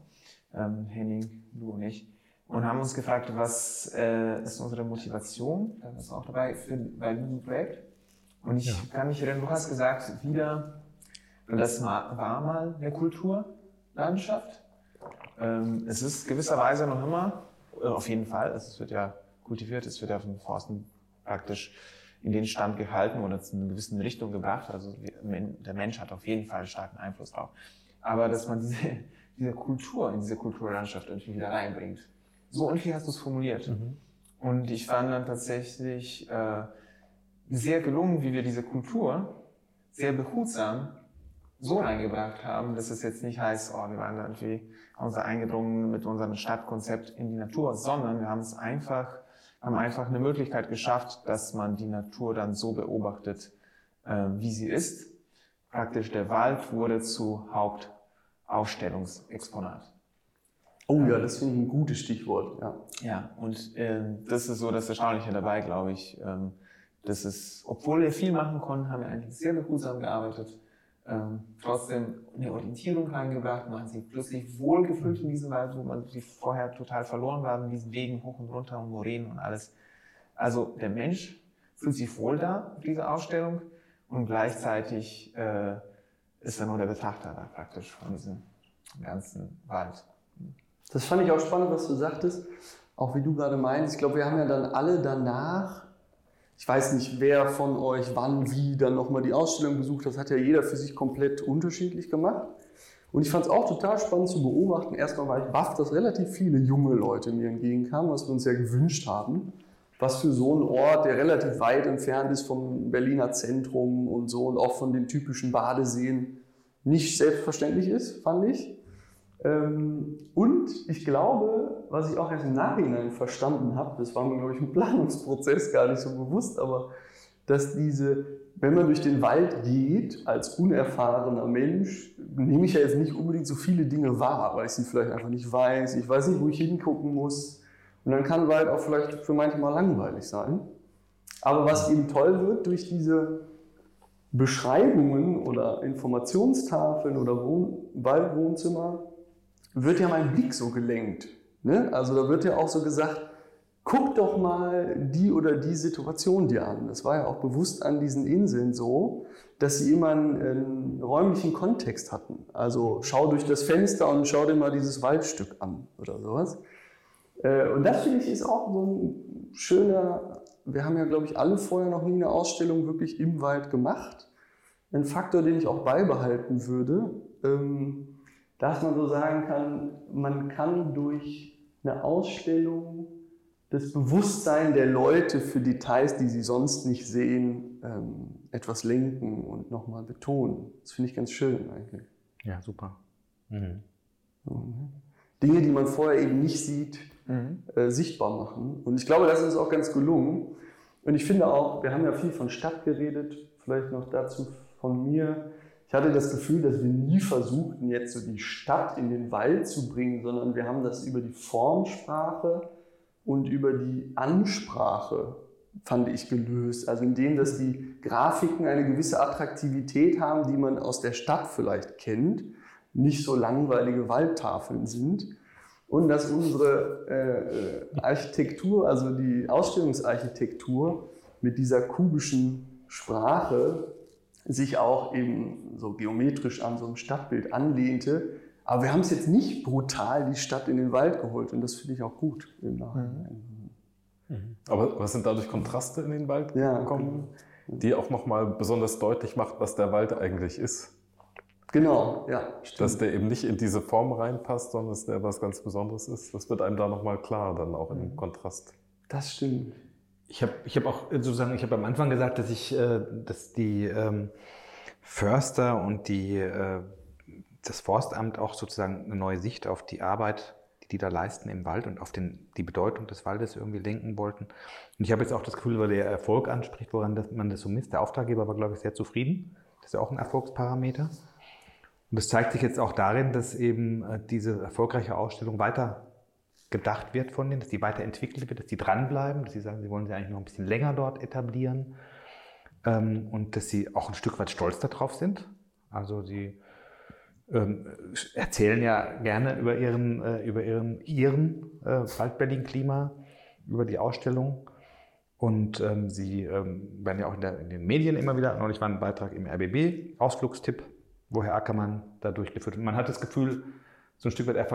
ähm, Henning, du und ich, und haben uns gefragt, was äh, ist unsere Motivation, da warst du auch dabei, für, bei diesem Projekt. Und ich kann mich erinnern, du hast gesagt, wieder, das war mal eine Kulturlandschaft. Ähm, es ist gewisserweise noch immer, äh, auf jeden Fall, also es wird ja kultiviert, es wird ja von Forsten praktisch in den Stand gehalten oder zu einer gewissen Richtung gebracht. Also der Mensch hat auf jeden Fall einen starken Einfluss drauf. Aber dass man diese, diese Kultur in diese Kulturlandschaft irgendwie wieder reinbringt. So irgendwie hast du es formuliert. Und ich fand dann tatsächlich äh, sehr gelungen, wie wir diese Kultur sehr behutsam so reingebracht haben, dass es jetzt nicht heißt, oh, wir waren da irgendwie haben uns eingedrungen mit unserem Stadtkonzept in die Natur, sondern wir haben es einfach, haben einfach eine Möglichkeit geschafft, dass man die Natur dann so beobachtet, äh, wie sie ist. Praktisch der Wald wurde zu Hauptausstellungsexponat. Oh ja, das finde ich ein gutes Stichwort. Ja. Ja, und ähm, das ist so das Erstaunliche dabei, glaube ich. Ähm, das ist, obwohl wir viel machen konnten, haben wir eigentlich sehr behutsam gearbeitet. Ähm, trotzdem eine Orientierung reingebracht, man hat sich plötzlich wohlgefühlt in diesem Wald, wo man sich vorher total verloren war, in diesen Wegen hoch und runter und Moränen und alles. Also der Mensch fühlt sich wohl da, auf dieser Ausstellung, und gleichzeitig äh, ist er nur der Betrachter da praktisch von diesem ganzen Wald. Das fand ich auch spannend, was du sagtest. Auch wie du gerade meinst. Ich glaube, wir haben ja dann alle danach, ich weiß nicht, wer von euch wann, wie dann nochmal die Ausstellung besucht. Das hat ja jeder für sich komplett unterschiedlich gemacht. Und ich fand es auch total spannend zu beobachten. Erstmal war ich baff, dass relativ viele junge Leute mir entgegenkamen, was wir uns ja gewünscht haben. Was für so ein Ort, der relativ weit entfernt ist vom Berliner Zentrum und so und auch von den typischen Badeseen, nicht selbstverständlich ist, fand ich. Ähm, und ich glaube, was ich auch erst im Nachhinein verstanden habe, das war mir, glaube ich, im Planungsprozess gar nicht so bewusst, aber dass diese, wenn man durch den Wald geht, als unerfahrener Mensch, nehme ich ja jetzt nicht unbedingt so viele Dinge wahr, weil ich sie vielleicht einfach nicht weiß, ich weiß nicht, wo ich hingucken muss. Und dann kann Wald auch vielleicht für manche mal langweilig sein. Aber was eben toll wird durch diese Beschreibungen oder Informationstafeln oder Wohn Waldwohnzimmer, wird ja mein Blick so gelenkt. Ne? Also da wird ja auch so gesagt, guck doch mal die oder die Situation dir an. Das war ja auch bewusst an diesen Inseln so, dass sie immer einen, einen räumlichen Kontext hatten. Also schau durch das Fenster und schau dir mal dieses Waldstück an oder sowas. Äh, Und das finde ich ist auch so ein schöner, wir haben ja glaube ich alle vorher noch nie eine Ausstellung wirklich im Wald gemacht. Ein Faktor, den ich auch beibehalten würde. Ähm, dass man so sagen kann, man kann durch eine Ausstellung das Bewusstsein der Leute für Details, die sie sonst nicht sehen, ähm, etwas lenken und nochmal betonen. Das finde ich ganz schön eigentlich. Ja, super. Mhm. Dinge, die man vorher eben nicht sieht, äh, sichtbar machen. Und ich glaube, das ist auch ganz gelungen. Und ich finde auch, wir haben ja viel von Stadt geredet, vielleicht noch dazu von mir. Ich hatte das Gefühl, dass wir nie versuchten, jetzt so die Stadt in den Wald zu bringen, sondern wir haben das über die Formsprache und über die Ansprache, fand ich, gelöst. Also indem, dass die Grafiken eine gewisse Attraktivität haben, die man aus der Stadt vielleicht kennt, nicht so langweilige Waldtafeln sind. Und dass unsere äh, Architektur, also die Ausstellungsarchitektur mit dieser kubischen Sprache sich auch eben so geometrisch an so ein Stadtbild anlehnte. Aber wir haben es jetzt nicht brutal die Stadt in den Wald geholt und das finde ich auch gut im Nachhinein. Aber was sind dadurch Kontraste in den Wald Ja, gekommen, die auch nochmal besonders deutlich macht, was der Wald eigentlich ist? Genau, ja, Dass stimmt. der eben nicht in diese Form reinpasst, sondern dass der was ganz Besonderes ist. Das wird einem da nochmal klar, dann auch im Kontrast. Das stimmt. Ich habe ich hab auch sozusagen, ich habe am Anfang gesagt, dass ich, äh, dass die ähm, Förster und die, äh, das Forstamt auch sozusagen eine neue Sicht auf die Arbeit, die die da leisten im Wald und auf den, die Bedeutung des Waldes irgendwie lenken wollten. Und ich habe jetzt auch das Gefühl, weil der Erfolg anspricht, woran das, man das so misst. Der Auftraggeber war, glaube ich, sehr zufrieden. Das ist ja auch ein Erfolgsparameter. Und das zeigt sich jetzt auch darin, dass eben äh, diese erfolgreiche Ausstellung weiter gedacht wird von denen, dass die weiterentwickelt wird, dass die dranbleiben, dass sie sagen, sie wollen sie eigentlich noch ein bisschen länger dort etablieren ähm, und dass sie auch ein Stück weit stolz darauf sind. Also sie ähm, erzählen ja gerne über ihren, äh, über ihren, ihren äh, Wald-Berlin-Klima, über die Ausstellung. Und ähm, sie ähm, werden ja auch in, der, in, den Medien immer wieder, neulich war ein Beitrag im RBB, Ausflugstipp, wo Herr Ackermann da durchgeführt wird. Man hat das Gefühl, so ein Stück weit, er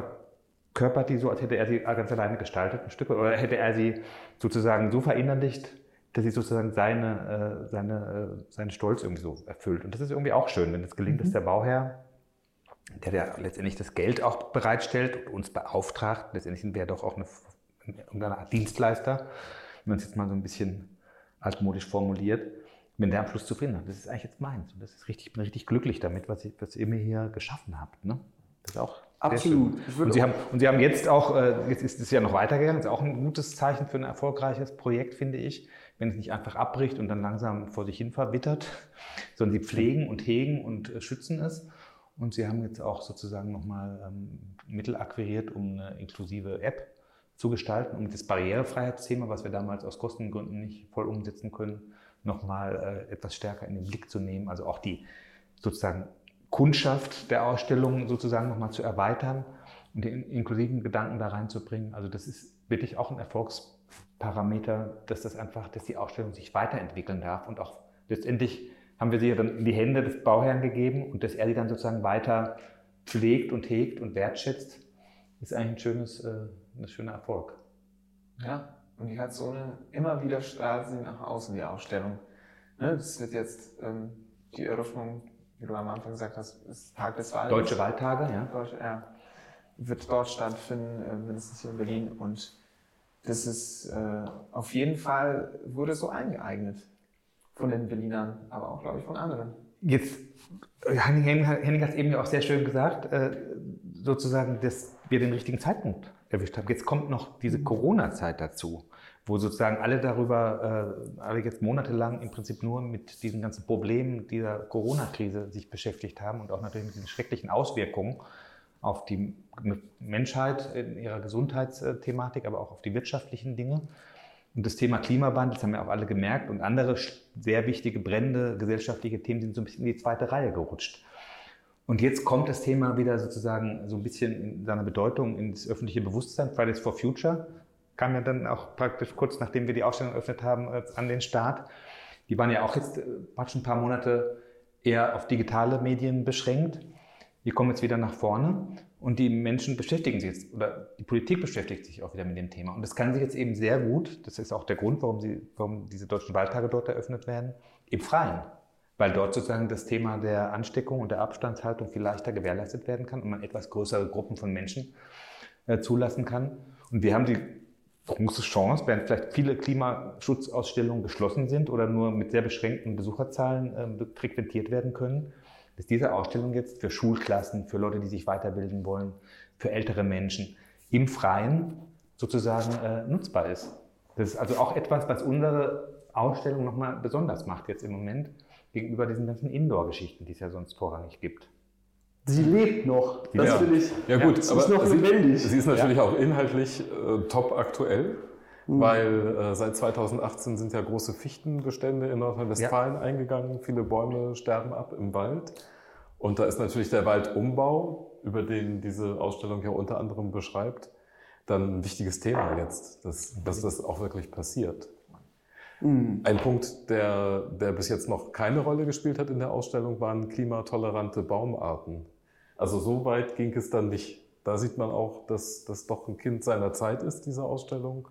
verkörpert die so, als hätte er sie ganz alleine gestaltet, ein Stück oder hätte er sie sozusagen so verinnerlicht, dass sie sozusagen seine, äh, seine, äh, seinen Stolz irgendwie so erfüllt. Und das ist irgendwie auch schön, wenn es gelingt, mhm. dass der Bauherr der ja letztendlich das Geld auch bereitstellt und uns beauftragt. Letztendlich sind wir ja doch auch eine, irgendeine Art Dienstleister, wenn man es jetzt mal so ein bisschen altmodisch formuliert. Wenn der am Schluss zufrieden ist, das ist eigentlich jetzt meins. Und das ist richtig, ich bin richtig glücklich damit, was, ich, was ihr mir hier geschaffen habt. Ne? Das ist auch Absolut. Und Sie, haben, und Sie haben jetzt auch, äh, jetzt ist es ja noch weitergegangen, ist auch ein gutes Zeichen für ein erfolgreiches Projekt, finde ich, wenn es nicht einfach abbricht und dann langsam vor sich hin verwittert, sondern Sie pflegen und hegen und äh, schützen es. Und sie haben jetzt auch sozusagen nochmal ähm, Mittel akquiriert, um eine inklusive App zu gestalten, um das Barrierefreiheitsthema, was wir damals aus Kostengründen nicht voll umsetzen können, nochmal äh, etwas stärker in den Blick zu nehmen. Also auch die sozusagen Kundschaft der Ausstellung sozusagen nochmal zu erweitern und den inklusiven Gedanken da reinzubringen. Also das ist wirklich auch ein Erfolgsparameter, dass das einfach, dass die Ausstellung sich weiterentwickeln darf und auch letztendlich haben wir sie ja dann in die Hände des Bauherrn gegeben und dass er sie dann sozusagen weiter pflegt und hegt und wertschätzt, ist eigentlich ein schönes, äh, ein schöner Erfolg. Ja, und die hat so eine, immer wieder strahlt sie nach außen, die Ausstellung. Ne, das wird jetzt ähm, die Eröffnung, wie du am Anfang gesagt hast, ist Tag des Waldes. Deutsche Waldtage, ja. Deutsche, ja. Wird dort stattfinden, äh, mindestens hier in Berlin. Und das ist äh, auf jeden Fall, wurde so eingeeignet von den Berlinern, aber auch, glaube ich, von anderen. Jetzt, Henning, Henning hat es eben ja auch sehr schön gesagt, äh, sozusagen, dass wir den richtigen Zeitpunkt erwischt haben. Jetzt kommt noch diese mhm. Corona-Zeit dazu, wo sozusagen alle darüber, äh, alle jetzt monatelang im Prinzip nur mit diesen ganzen Problemen dieser Corona-Krise sich beschäftigt haben und auch natürlich mit den schrecklichen Auswirkungen auf die Menschheit in ihrer Gesundheitsthematik, aber auch auf die wirtschaftlichen Dinge. Und das Thema Klimawandel, das haben wir auch alle gemerkt, und andere sehr wichtige Brände, gesellschaftliche Themen sind so ein bisschen in die zweite Reihe gerutscht. Und jetzt kommt das Thema wieder sozusagen so ein bisschen in seiner Bedeutung ins öffentliche Bewusstsein. Fridays for Future kam ja dann auch praktisch kurz nachdem wir die Ausstellung eröffnet haben an den Start. Die waren ja auch jetzt äh, praktisch ein paar Monate eher auf digitale Medien beschränkt. Die kommen jetzt wieder nach vorne. Und die Menschen beschäftigen sich jetzt, oder die Politik beschäftigt sich auch wieder mit dem Thema. Und das kann sich jetzt eben sehr gut, das ist auch der Grund, warum, sie, warum diese deutschen Waldtage dort eröffnet werden, im Freien. Weil dort sozusagen das Thema der Ansteckung und der Abstandshaltung viel leichter gewährleistet werden kann und man etwas größere Gruppen von Menschen äh, zulassen kann. Und wir haben die große Chance, während vielleicht viele Klimaschutzausstellungen geschlossen sind oder nur mit sehr beschränkten Besucherzahlen äh, frequentiert werden können, dass diese Ausstellung jetzt für Schulklassen, für Leute, die sich weiterbilden wollen, für ältere Menschen im Freien sozusagen äh, nutzbar ist. Das ist also auch etwas, was unsere Ausstellung nochmal besonders macht jetzt im Moment gegenüber diesen ganzen Indoor-Geschichten, die es ja sonst vorrangig gibt. Sie lebt noch. Das ja. will ich. Ja gut, ja, aber ist noch sie, lebendig. Sie ist natürlich ja. auch inhaltlich äh, top aktuell, mhm. weil äh, seit 2018 sind ja große Fichtenbestände in Nordrhein-Westfalen eingegangen. Viele Bäume sterben ab im Wald. Und da ist natürlich der Waldumbau, über den diese Ausstellung ja unter anderem beschreibt, dann ein wichtiges Thema jetzt, dass, dass das auch wirklich passiert. Mhm. Ein Punkt, der, der bis jetzt noch keine Rolle gespielt hat in der Ausstellung, waren klimatolerante Baumarten. Also so weit ging es dann nicht. Da sieht man auch, dass das doch ein Kind seiner Zeit ist, diese Ausstellung.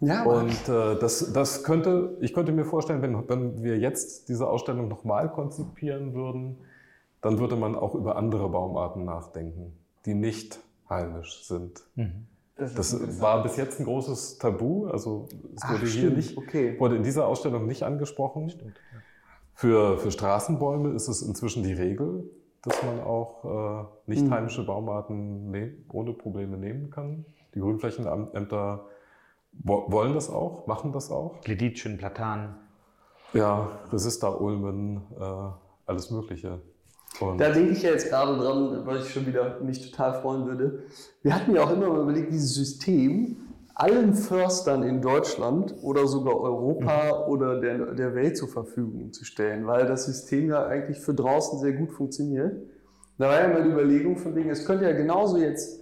Ja, und äh, das, das könnte, ich könnte mir vorstellen, wenn, wenn wir jetzt diese Ausstellung nochmal konzipieren würden, dann würde man auch über andere Baumarten nachdenken, die nicht heimisch sind. Mhm. Das, das war bis jetzt ein großes Tabu, also es wurde Ach, hier nicht, okay. wurde in dieser Ausstellung nicht angesprochen. Stimmt, ja. für, für Straßenbäume ist es inzwischen die Regel, dass man auch äh, nicht heimische Baumarten nehm, ohne Probleme nehmen kann. Die Grünflächenämter wo, wollen das auch, machen das auch. Gleditschen, Platan. Ja, Resistor, Ulmen, äh, alles Mögliche. Und da denke ich ja jetzt gerade dran, weil ich schon wieder mich total freuen würde. Wir hatten ja auch immer überlegt, dieses System allen Förstern in Deutschland oder sogar Europa mhm. oder der, der Welt zur Verfügung zu stellen, weil das System ja eigentlich für draußen sehr gut funktioniert. Da war ja mal die Überlegung von wegen, es könnte ja genauso jetzt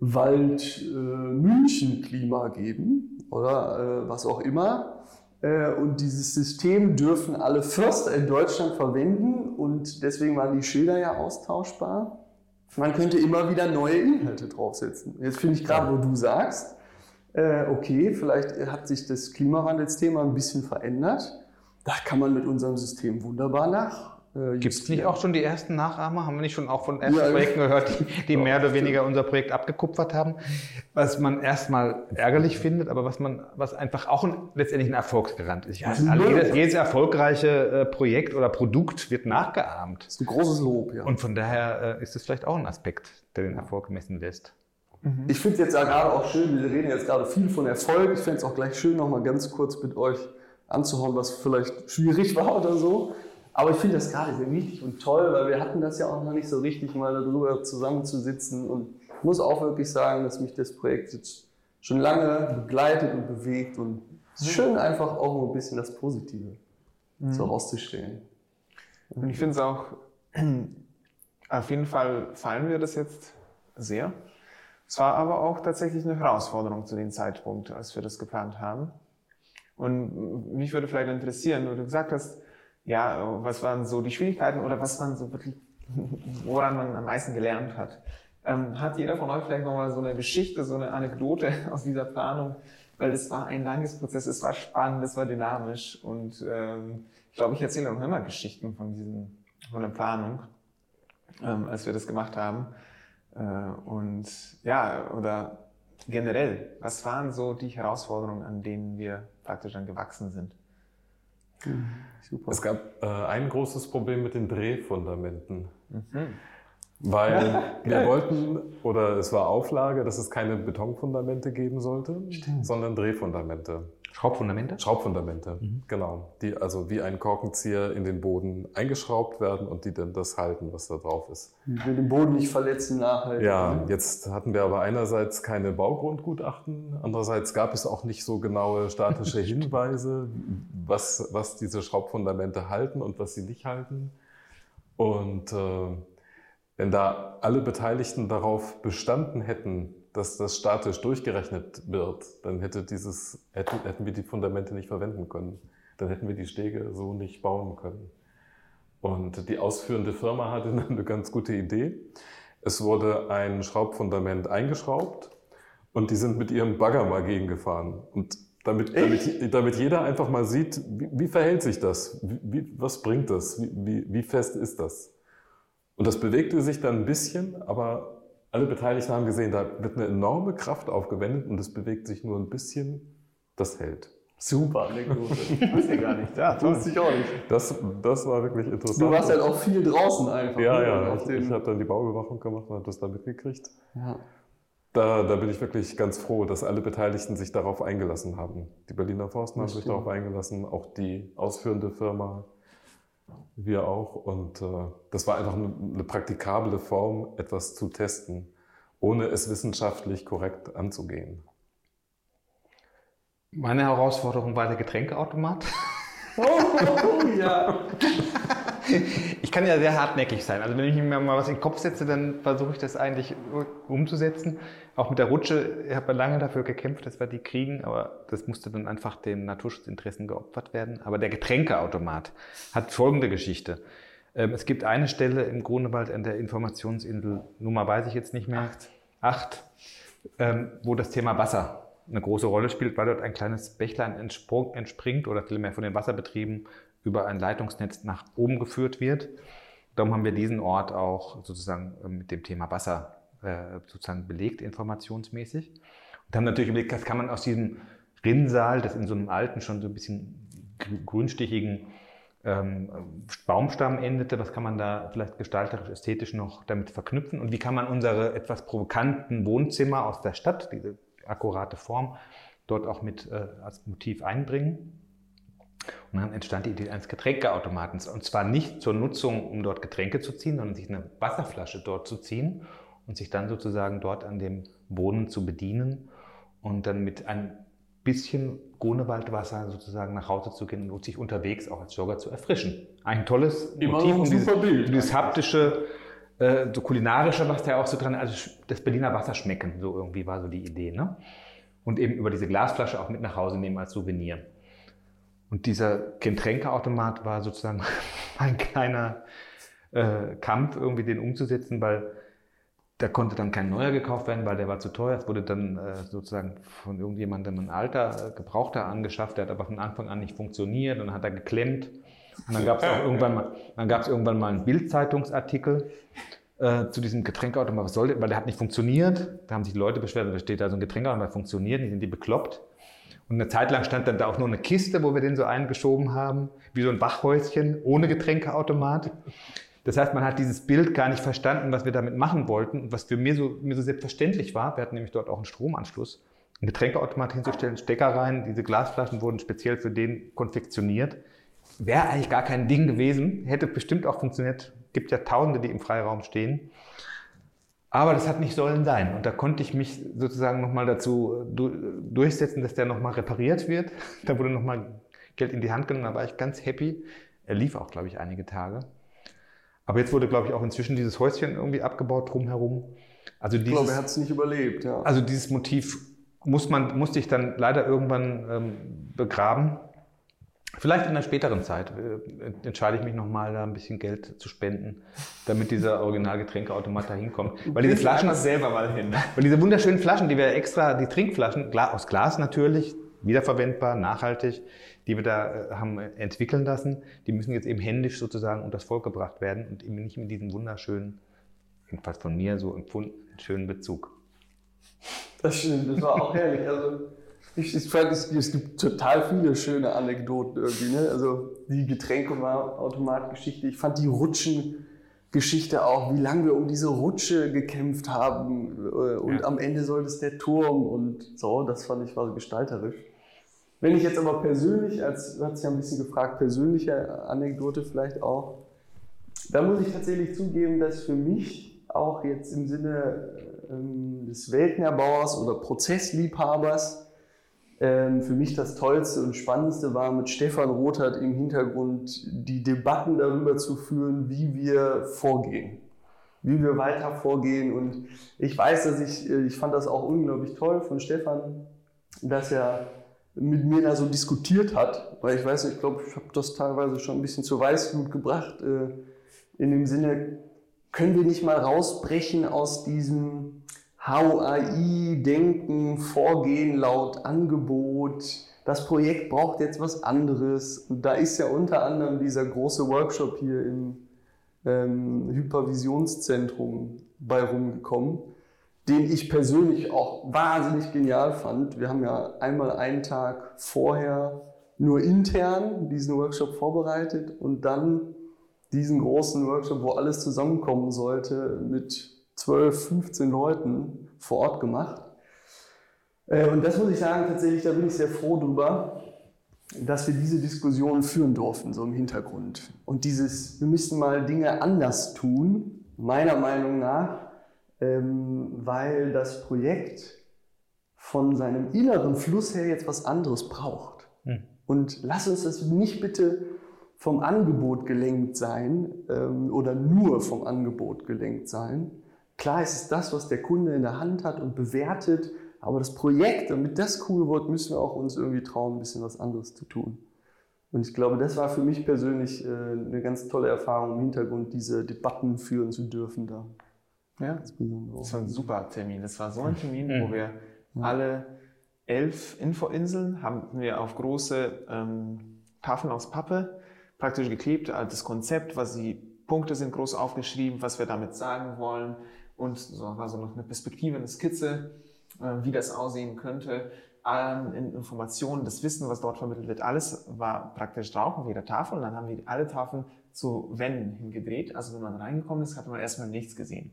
Wald-München-Klima äh, geben oder äh, was auch immer. Äh, und dieses System dürfen alle Förster in Deutschland verwenden und deswegen waren die Schilder ja austauschbar. Man könnte immer wieder neue Inhalte draufsetzen. Jetzt finde ich gerade, wo du sagst, äh, okay, vielleicht hat sich das Klimawandelsthema ein bisschen verändert. Da kann man mit unserem System wunderbar nach. Äh, Gibt es nicht auch schon die ersten Nachahmer? Haben wir nicht schon auch von ersten ja, Projekten gehört, die, die mehr oder weniger unser Projekt abgekupfert haben? Was man erstmal ärgerlich findet, aber was man, was einfach auch ein, letztendlich ein Erfolgsgarant ist. Also jedes, jedes, erfolgreiche äh, Projekt oder Produkt wird nachgeahmt. Das ist ein großes Lob, ja. Und von daher äh, ist es vielleicht auch ein Aspekt, der den Erfolg messen lässt. Mhm. Ich finde es jetzt gerade auch schön, wir reden jetzt gerade viel von Erfolg. Ich fände es auch gleich schön, nochmal ganz kurz mit euch anzuhauen, was vielleicht schwierig war oder so. Aber ich finde das gerade sehr wichtig und toll, weil wir hatten das ja auch noch nicht so richtig, mal darüber zusammenzusitzen. Und ich muss auch wirklich sagen, dass mich das Projekt jetzt schon lange begleitet und bewegt. Und es ist schön, einfach auch ein bisschen das Positive mhm. so rauszustellen. Und ich finde es auch, auf jeden Fall fallen wir das jetzt sehr. Es war aber auch tatsächlich eine Herausforderung zu dem Zeitpunkt, als wir das geplant haben. Und mich würde vielleicht interessieren, wo du gesagt hast, ja, was waren so die Schwierigkeiten oder was waren so wirklich, woran man am meisten gelernt hat. Ähm, hat jeder von euch vielleicht nochmal so eine Geschichte, so eine Anekdote aus dieser Planung? Weil es war ein langes Prozess, es war spannend, es war dynamisch und ähm, ich glaube, ich erzähle noch immer Geschichten von diesen, von der Planung, ähm, als wir das gemacht haben. Äh, und ja, oder generell, was waren so die Herausforderungen, an denen wir praktisch dann gewachsen sind? Mhm, super. Es gab äh, ein großes Problem mit den Drehfundamenten. Mhm. Weil wir wollten, oder es war Auflage, dass es keine Betonfundamente geben sollte, Stimmt. sondern Drehfundamente. Schraubfundamente? Schraubfundamente, mhm. genau. Die also wie ein Korkenzieher in den Boden eingeschraubt werden und die dann das halten, was da drauf ist. Die will den Boden nicht verletzen nachhaltig. Ja, jetzt hatten wir aber einerseits keine Baugrundgutachten, andererseits gab es auch nicht so genaue statische Hinweise, was, was diese Schraubfundamente halten und was sie nicht halten. Und äh, wenn da alle Beteiligten darauf bestanden hätten, dass das statisch durchgerechnet wird, dann hätte dieses, hätten, hätten wir die Fundamente nicht verwenden können. Dann hätten wir die Stege so nicht bauen können. Und die ausführende Firma hatte eine ganz gute Idee. Es wurde ein Schraubfundament eingeschraubt und die sind mit ihrem Bagger mal gegengefahren. Und damit, damit, damit jeder einfach mal sieht, wie, wie verhält sich das? Wie, was bringt das? Wie, wie fest ist das? Und das bewegte sich dann ein bisschen, aber alle Beteiligten haben gesehen, da wird eine enorme Kraft aufgewendet und es bewegt sich nur ein bisschen, das hält. Super Anekdote. Wusste ich gar nicht. Ja, toll. Wusste ich auch nicht. Das, das war wirklich interessant. Du warst halt auch viel draußen einfach. Ja, ne? ja. Ich, ich habe dann die Bauüberwachung gemacht und habe das da mitgekriegt. Ja. Da, da bin ich wirklich ganz froh, dass alle Beteiligten sich darauf eingelassen haben. Die Berliner Forsten haben sich darauf eingelassen, auch die ausführende Firma, wir auch. Und äh, das war einfach eine, eine praktikable Form, etwas zu testen, ohne es wissenschaftlich korrekt anzugehen. Meine Herausforderung war der Getränkeautomat. Oh, oh, ja. Ich kann ja sehr hartnäckig sein. Also wenn ich mir mal was in den Kopf setze, dann versuche ich das eigentlich umzusetzen. Auch mit der Rutsche, ich habe lange dafür gekämpft, dass wir die kriegen, aber das musste dann einfach den Naturschutzinteressen geopfert werden. Aber der Getränkeautomat hat folgende Geschichte. Ähm, es gibt eine Stelle im Grunewald an der Informationsinsel, Nummer weiß ich jetzt nicht mehr, acht, ähm, wo das Thema Wasser eine große Rolle spielt, weil dort ein kleines Bächlein entspringt oder vielmehr von den Wasserbetrieben über ein Leitungsnetz nach oben geführt wird. Darum haben wir diesen Ort auch sozusagen äh, mit dem Thema Wasser äh, sozusagen belegt, informationsmäßig. Und haben natürlich überlegt, was kann man aus diesem Rinnsal, das in so einem alten, schon so ein bisschen grünstichigen ähm, Baumstamm endete, was kann man da vielleicht gestalterisch, ästhetisch noch damit verknüpfen und wie kann man unsere etwas provokanten Wohnzimmer aus der Stadt, diese akkurate Form, dort auch mit äh, als Motiv einbringen. Und dann entstand die Idee eines Getränkeautomatens. Und zwar nicht zur Nutzung, um dort Getränke zu ziehen, sondern sich eine Wasserflasche dort zu ziehen und sich dann sozusagen dort an dem Boden zu bedienen und dann mit ein bisschen Grunewaldwasser sozusagen nach Hause zu gehen und sich unterwegs auch als Jogger zu erfrischen. Ein tolles Immer Motiv, um dieses, Bild dieses haptische, äh, so kulinarische, was da auch so dran, also das Berliner Wasser schmecken, so irgendwie war so die Idee. Ne? Und eben über diese Glasflasche auch mit nach Hause nehmen als Souvenir. Und dieser Getränkeautomat war sozusagen ein kleiner äh, Kampf, irgendwie den umzusetzen, weil da konnte dann kein neuer gekauft werden, weil der war zu teuer. Es wurde dann äh, sozusagen von irgendjemandem ein alter, äh, gebrauchter angeschafft, der hat aber von Anfang an nicht funktioniert und hat er geklemmt. Und dann gab es irgendwann mal, dann gab irgendwann mal einen Bildzeitungsartikel äh, zu diesem Getränkeautomat. Was soll der? Weil der hat nicht funktioniert. Da haben sich Leute beschwert, da steht da so ein Getränkeautomat funktioniert, die sind die bekloppt. Und eine Zeit lang stand dann da auch nur eine Kiste, wo wir den so eingeschoben haben, wie so ein Wachhäuschen ohne Getränkeautomat. Das heißt, man hat dieses Bild gar nicht verstanden, was wir damit machen wollten und was für mir so, mir so selbstverständlich war. Wir hatten nämlich dort auch einen Stromanschluss, einen Getränkeautomat hinzustellen, Stecker rein. Diese Glasflaschen wurden speziell für den konfektioniert. Wäre eigentlich gar kein Ding gewesen, hätte bestimmt auch funktioniert. Gibt ja Tausende, die im Freiraum stehen. Aber das hat nicht sollen sein. Und da konnte ich mich sozusagen nochmal dazu durchsetzen, dass der nochmal repariert wird. Da wurde nochmal Geld in die Hand genommen, da war ich ganz happy. Er lief auch, glaube ich, einige Tage. Aber jetzt wurde, glaube ich, auch inzwischen dieses Häuschen irgendwie abgebaut drumherum. Also dieses, ich glaube, er hat es nicht überlebt, ja. Also dieses Motiv muss man, musste ich dann leider irgendwann ähm, begraben. Vielleicht in einer späteren Zeit äh, entscheide ich mich nochmal, da ein bisschen Geld zu spenden, damit dieser Originalgetränkeautomat da hinkommt. Weil diese Flaschen selber mal hin. Weil diese wunderschönen Flaschen, die wir extra, die Trinkflaschen, aus Glas natürlich, wiederverwendbar, nachhaltig, die wir da äh, haben entwickeln lassen, die müssen jetzt eben händisch sozusagen unters Volk gebracht werden und eben nicht mit diesem wunderschönen, jedenfalls von mir so empfunden, schönen Bezug. Das stimmt, das war auch herrlich. Also ich, ich fand, es, es, gibt total viele schöne Anekdoten irgendwie. Ne? Also die Getränkeautomatgeschichte, ich fand die Rutschengeschichte auch, wie lange wir um diese Rutsche gekämpft haben äh, und ja. am Ende soll das der Turm und so, das fand ich war gestalterisch. Wenn ich jetzt aber persönlich, als du hast ja ein bisschen gefragt, persönliche Anekdote vielleicht auch, da muss ich tatsächlich zugeben, dass für mich auch jetzt im Sinne ähm, des Weltenerbauers oder Prozessliebhabers ähm, für mich das Tollste und Spannendste war, mit Stefan Rothert im Hintergrund die Debatten darüber zu führen, wie wir vorgehen wie wir weiter vorgehen. Und ich weiß, dass ich, äh, ich fand das auch unglaublich toll von Stefan, dass er mit mir da so diskutiert hat, weil ich weiß, ich glaube, ich habe das teilweise schon ein bisschen zur Weißglut gebracht, äh, in dem Sinne, können wir nicht mal rausbrechen aus diesem HOAI-Denken, Vorgehen laut Angebot, das Projekt braucht jetzt was anderes. Und da ist ja unter anderem dieser große Workshop hier im ähm, Hypervisionszentrum bei rumgekommen den ich persönlich auch wahnsinnig genial fand. Wir haben ja einmal einen Tag vorher nur intern diesen Workshop vorbereitet und dann diesen großen Workshop, wo alles zusammenkommen sollte, mit 12, 15 Leuten vor Ort gemacht. Äh, und das muss ich sagen, tatsächlich, da bin ich sehr froh drüber, dass wir diese Diskussion führen durften, so im Hintergrund. Und dieses, wir müssen mal Dinge anders tun, meiner Meinung nach, ähm, weil das Projekt von seinem inneren Fluss her jetzt was anderes braucht. Hm. Und lass uns das nicht bitte vom Angebot gelenkt sein ähm, oder nur vom Angebot gelenkt sein. Klar ist es das, was der Kunde in der Hand hat und bewertet, aber das Projekt, damit das cool wird, müssen wir auch uns irgendwie trauen, ein bisschen was anderes zu tun. Und ich glaube, das war für mich persönlich äh, eine ganz tolle Erfahrung im Hintergrund, diese Debatten führen zu dürfen da. Ja, das war ein super Termin. Das war so ein Termin, wo wir alle elf Infoinseln haben wir auf große ähm, Tafeln aus Pappe praktisch geklebt. Das Konzept, was die Punkte sind groß aufgeschrieben, was wir damit sagen wollen. Und so war so noch eine Perspektive, eine Skizze, äh, wie das aussehen könnte. an Informationen, das Wissen, was dort vermittelt wird, alles war praktisch drauf auf jeder Tafel. Und dann haben wir alle Tafeln zu Wänden hingedreht. Also wenn man reingekommen ist, hat man erstmal nichts gesehen.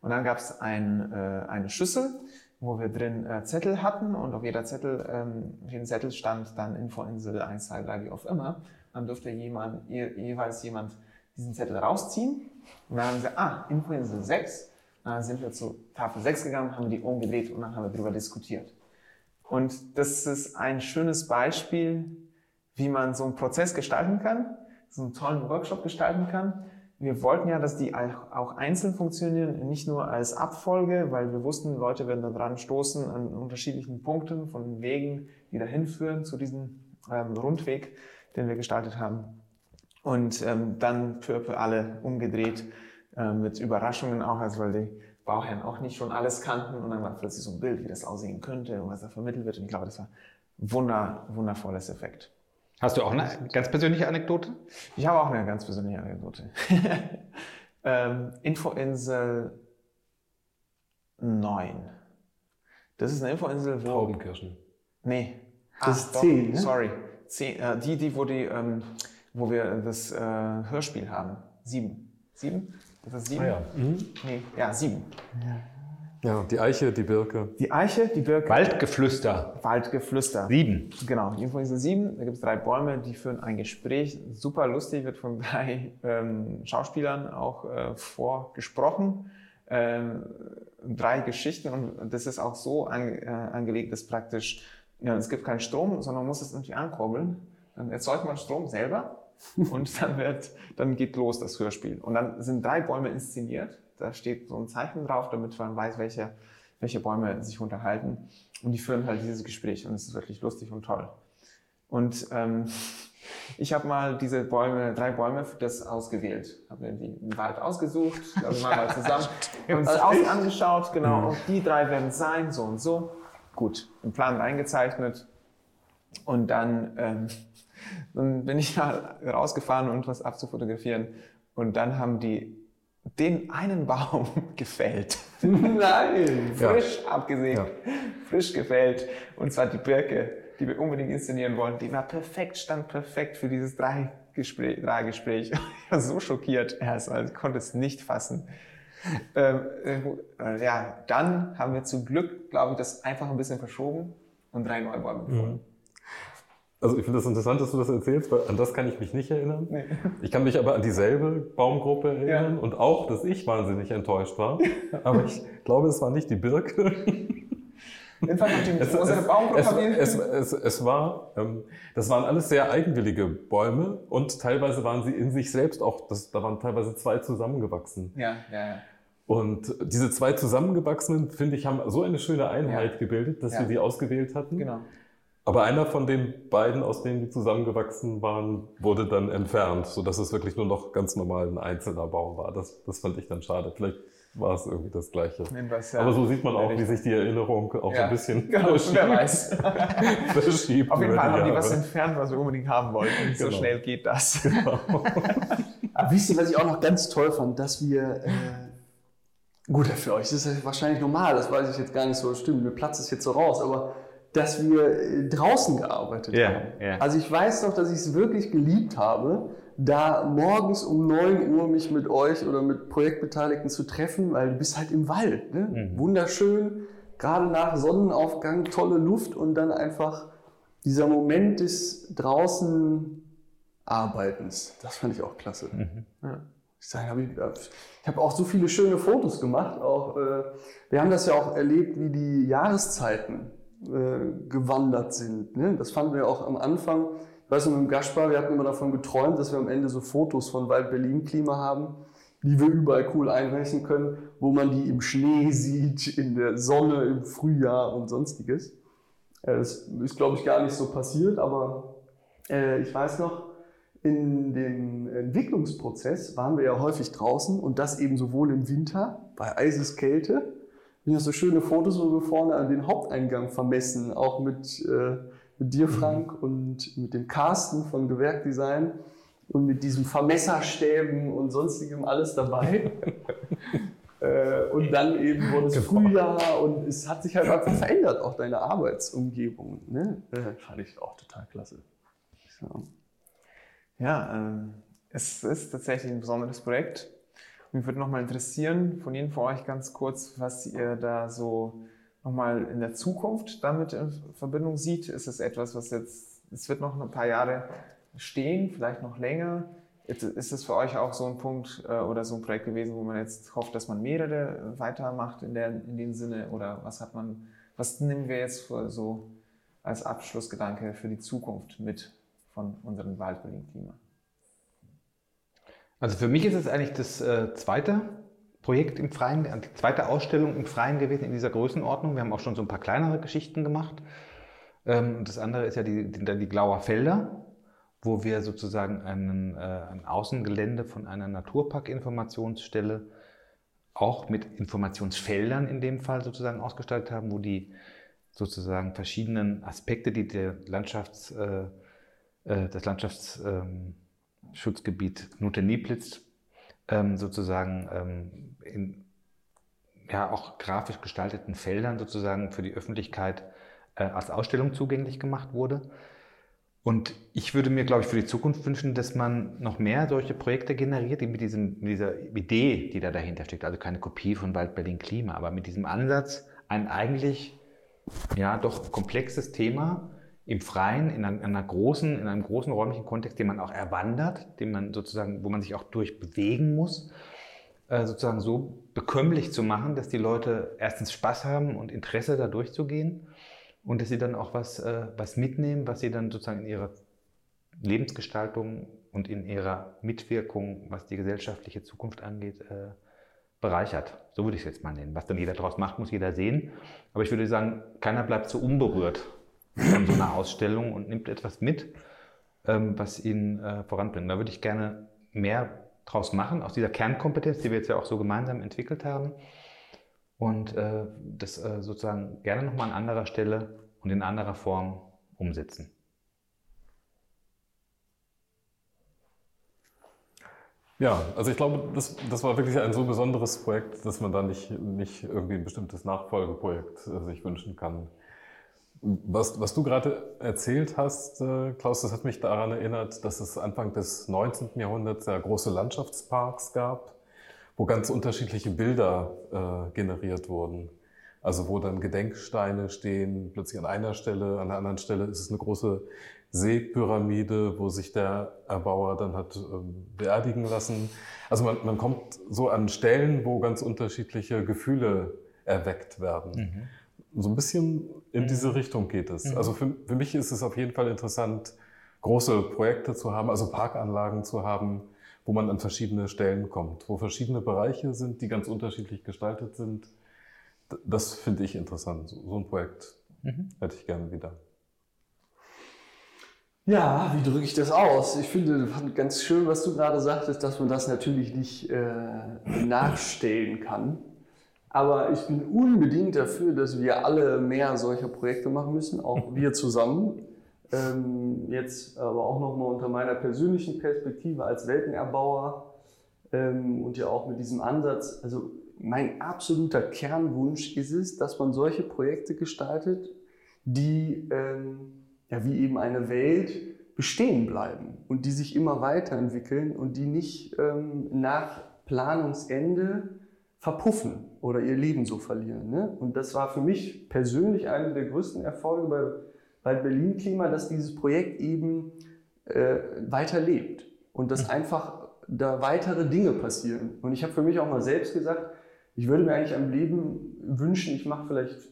Und dann gab es ein, äh, eine Schüssel, wo wir drin äh, Zettel hatten und auf jeder Zettel, ähm, auf jedem Zettel stand dann Infoinsel 1, 2, 3, wie auch immer. Dann durfte jemand, je, jeweils jemand diesen Zettel rausziehen und dann haben wir, ah, Infoinsel 6. Dann sind wir zu Tafel 6 gegangen, haben die umgedreht und dann haben wir darüber diskutiert. Und das ist ein schönes Beispiel, wie man so einen Prozess gestalten kann, so einen tollen Workshop gestalten kann. Wir wollten ja, dass die auch einzeln funktionieren, nicht nur als Abfolge, weil wir wussten, Leute werden daran stoßen an unterschiedlichen Punkten von Wegen, die dahin führen zu diesem ähm, Rundweg, den wir gestaltet haben. Und ähm, dann für, für alle umgedreht äh, mit Überraschungen auch, also weil die Bauherren auch nicht schon alles kannten und dann war plötzlich so ein Bild, wie das aussehen könnte und was da vermittelt wird. Und ich glaube, das war wunder, wundervolles Effekt. Hast du auch eine ganz persönliche Anekdote? Ich habe auch eine ganz persönliche Anekdote. ähm, Infoinsel 9. Das ist eine Infoinsel, wo. Taubenkirschen. Nee. Das ist 10, ne? Sorry. 10, äh, die, die, wo, die ähm, wo wir das äh, Hörspiel haben. Sieben. Sieben? Das ist sieben? Ah, ja. Mhm. Nee, ja, sieben. ja, die Eiche, die Birke. Die Eiche, die Birke. Waldgeflüster. Waldgeflüster. Sieben. Genau, die Infoinsel 7, da gibt es drei Bäume, die führen ein Gespräch. Super lustig, wird von drei ähm, Schauspielern auch äh, vorgesprochen. Ähm, drei Geschichten und das ist auch so an, äh, angelegt, dass praktisch, ja, es gibt keinen Strom, sondern man muss es irgendwie ankurbeln. Dann erzeugt man Strom selber und dann wird, dann geht los das Hörspiel. Und dann sind drei Bäume inszeniert. Da steht so ein Zeichen drauf, damit man weiß, welche, welche Bäume sich unterhalten. Und die führen halt dieses Gespräch und es ist wirklich lustig und toll. Und ähm, ich habe mal diese Bäume, drei Bäume für das ausgewählt. Habe mir die im Wald ausgesucht, also mal, mal zusammen. Wir haben uns außen angeschaut, genau, und die drei werden sein, so und so. Gut, im Plan reingezeichnet. Und dann, ähm, dann bin ich mal rausgefahren, um was abzufotografieren. Und dann haben die den einen Baum gefällt. Nein! Frisch abgesägt, Ja. frisch gefällt. Und zwar die Birke, die wir unbedingt inszenieren wollen. Die war perfekt, stand perfekt für dieses Drei-Gespräch. Drei-Gespräch. Ich war so schockiert erst, also ich konnte es nicht fassen. Ähm, äh, ja, dann haben wir zum Glück, glaube ich, das einfach ein bisschen verschoben und drei neue Bäume gefunden. Also ich finde das interessant, dass du das erzählst, weil an das kann ich mich nicht erinnern. Nee. Ich kann mich aber an dieselbe Baumgruppe erinnern und auch, dass ich wahnsinnig enttäuscht war. Aber ich glaube, es war nicht die Birke. Jedenfalls nachdem Es, unsere es, Baumgruppe es, es, es war, ähm, das waren alles sehr eigenwillige Bäume und teilweise waren sie in sich selbst auch, das, da waren teilweise zwei zusammengewachsen. Ja, ja, ja. Und diese zwei zusammengewachsenen, finde ich, haben so eine schöne Einheit Ja. gebildet, dass Ja. wir die ausgewählt hatten. Genau. Aber einer von den beiden, aus denen die zusammengewachsen waren, wurde dann entfernt, sodass es wirklich nur noch ganz normal ein einzelner Baum war. Das, das fand ich dann schade. Vielleicht war es irgendwie das Gleiche. Jedenfalls, ja. Aber so sieht man auch, wie sich die Erinnerung auch so Ja, ein bisschen Genau, wer weiß. verschiebt. Auf jeden Fall haben die was entfernt, was wir unbedingt haben wollten. So Genau. schnell geht das. Aber wisst ihr, was ich auch noch ganz toll fand, dass wir, äh, gut, für euch ist das wahrscheinlich normal, das weiß ich jetzt gar nicht so, stimmt, mir platzt es jetzt so raus, aber dass wir äh, draußen gearbeitet Ja, haben. ja. Also ich weiß noch, dass ich es wirklich geliebt habe, da morgens um 9 Uhr mich mit euch oder mit Projektbeteiligten zu treffen, weil du bist halt im Wald. Ne? Wunderschön, gerade nach Sonnenaufgang, tolle Luft und dann einfach dieser Moment des draußen Arbeitens. Das fand ich auch klasse. Ja. Ich sage, ich ich habe auch so viele schöne Fotos gemacht. Auch, äh, wir haben das ja auch erlebt, wie die Jahreszeiten äh, gewandert sind. Ne? Das fanden wir auch am Anfang. Ich weiß noch, mit dem Gaspar, wir hatten immer davon geträumt, dass wir am Ende so Fotos von Wald Berlin Klima haben, die wir überall cool einreichen können, wo man die im Schnee sieht, in der Sonne, im Frühjahr und sonstiges. Äh, Das ist, glaube ich, gar nicht so passiert, aber äh, ich weiß noch, in dem Entwicklungsprozess waren wir ja häufig draußen und das eben sowohl im Winter bei Eiseskälte. Ich habe so schöne Fotos, wo wir vorne an den Haupteingang vermessen, auch mit, äh, mit dir, Frank, und mit dem Carsten von Gewerkdesign und mit diesem Vermesserstäben und sonstigem alles dabei. Äh, und dann eben wurde es Frühjahr und es hat sich halt einfach verändert, auch deine Arbeitsumgebung. Ne? Äh, fand ich auch total klasse. So. Ja, ähm, es ist tatsächlich ein besonderes Projekt. Mich würde nochmal interessieren, von Ihnen von euch ganz kurz, was ihr da so nochmal in der Zukunft damit in Verbindung sieht. Ist es etwas, was jetzt, es wird noch ein paar Jahre stehen, vielleicht noch länger? Ist es für euch auch so ein Punkt äh, oder so ein Projekt gewesen, wo man jetzt hofft, dass man mehrere weitermacht in, der, in dem Sinne? Oder was hat man, was nehmen wir jetzt so als Abschlussgedanke für die Zukunft mit von unserem Waldberlin-Klima? Also für mich ist es eigentlich das äh, zweite Projekt im Freien, die zweite Ausstellung im Freien gewesen in dieser Größenordnung. Wir haben auch schon so ein paar kleinere Geschichten gemacht. Ähm, das andere ist ja die, die, die Glauer Felder, wo wir sozusagen einen, äh, ein Außengelände von einer Naturpark-Informationsstelle auch mit Informationsfeldern in dem Fall sozusagen ausgestaltet haben, wo die sozusagen verschiedenen Aspekte, die der Landschafts, äh, äh das Landschaftsschutzgebiet ähm, Nutte-Nieplitz ähm, sozusagen ähm, in ja, auch grafisch gestalteten Feldern sozusagen für die Öffentlichkeit äh, als Ausstellung zugänglich gemacht wurde. Und ich würde mir, glaube ich, für die Zukunft wünschen, dass man noch mehr solche Projekte generiert, die mit, diesem, mit dieser Idee, die da dahinter steckt, also keine Kopie von Wald Berlin Klima, aber mit diesem Ansatz, ein eigentlich ja doch komplexes Thema im Freien, in, einer, einer großen, in einem großen räumlichen Kontext, den man auch erwandert, den man sozusagen, wo man sich auch durchbewegen muss, äh, sozusagen so bekömmlich zu machen, dass die Leute erstens Spaß haben und Interesse da durchzugehen und dass sie dann auch was, äh, was mitnehmen, was sie dann sozusagen in ihrer Lebensgestaltung und in ihrer Mitwirkung, was die gesellschaftliche Zukunft angeht, äh, bereichert. So würde ich es jetzt mal nennen. Was dann jeder daraus macht, muss jeder sehen. Aber ich würde sagen, keiner bleibt so unberührt von so einer Ausstellung und nimmt etwas mit, ähm, was ihn äh, voranbringt. Da würde ich gerne mehr draus machen, aus dieser Kernkompetenz, die wir jetzt ja auch so gemeinsam entwickelt haben und äh, das äh, sozusagen gerne nochmal an anderer Stelle und in anderer Form umsetzen. Ja, also ich glaube, das, das war wirklich ein so besonderes Projekt, dass man da nicht, nicht irgendwie ein bestimmtes Nachfolgeprojekt äh, sich wünschen kann. Was, was du gerade erzählt hast, äh, Klaus, das hat mich daran erinnert, dass es Anfang des 19. Jahrhunderts ja große Landschaftsparks gab wo ganz unterschiedliche Bilder äh, generiert wurden. Also wo dann Gedenksteine stehen, plötzlich an einer Stelle, an der anderen Stelle ist es eine große Seepyramide, wo sich der Erbauer dann hat ähm, beerdigen lassen. Also man, man kommt so an Stellen, wo ganz unterschiedliche Gefühle erweckt werden. Mhm. So ein bisschen in diese mhm. Richtung geht es. Mhm. Also für, für mich ist es auf jeden Fall interessant, große Projekte zu haben, also Parkanlagen zu haben, wo man an verschiedene Stellen kommt, wo verschiedene Bereiche sind, die ganz unterschiedlich gestaltet sind. Das finde ich interessant. So ein Projekt mhm. hätte ich gerne wieder. Ja, wie drücke ich das aus? Ich finde ganz schön, was du gerade sagtest, dass man das natürlich nicht äh, nachstellen kann. Aber ich bin unbedingt dafür, dass wir alle mehr solcher Projekte machen müssen, auch wir zusammen. Ähm, jetzt aber auch nochmal unter meiner persönlichen Perspektive als Weltenerbauer ähm, und ja auch mit diesem Ansatz. Also mein absoluter Kernwunsch ist es, dass man solche Projekte gestaltet, die ähm, ja wie eben eine Welt bestehen bleiben und die sich immer weiterentwickeln und die nicht ähm, nach Planungsende verpuffen oder ihr Leben so verlieren. Ne? Und das war für mich persönlich einer der größten Erfolge bei bei Berlin Klima, dass dieses Projekt eben äh, weiterlebt und dass mhm. einfach da weitere Dinge passieren. Und ich habe für mich auch mal selbst gesagt, ich würde mir eigentlich am Leben wünschen, ich mache vielleicht,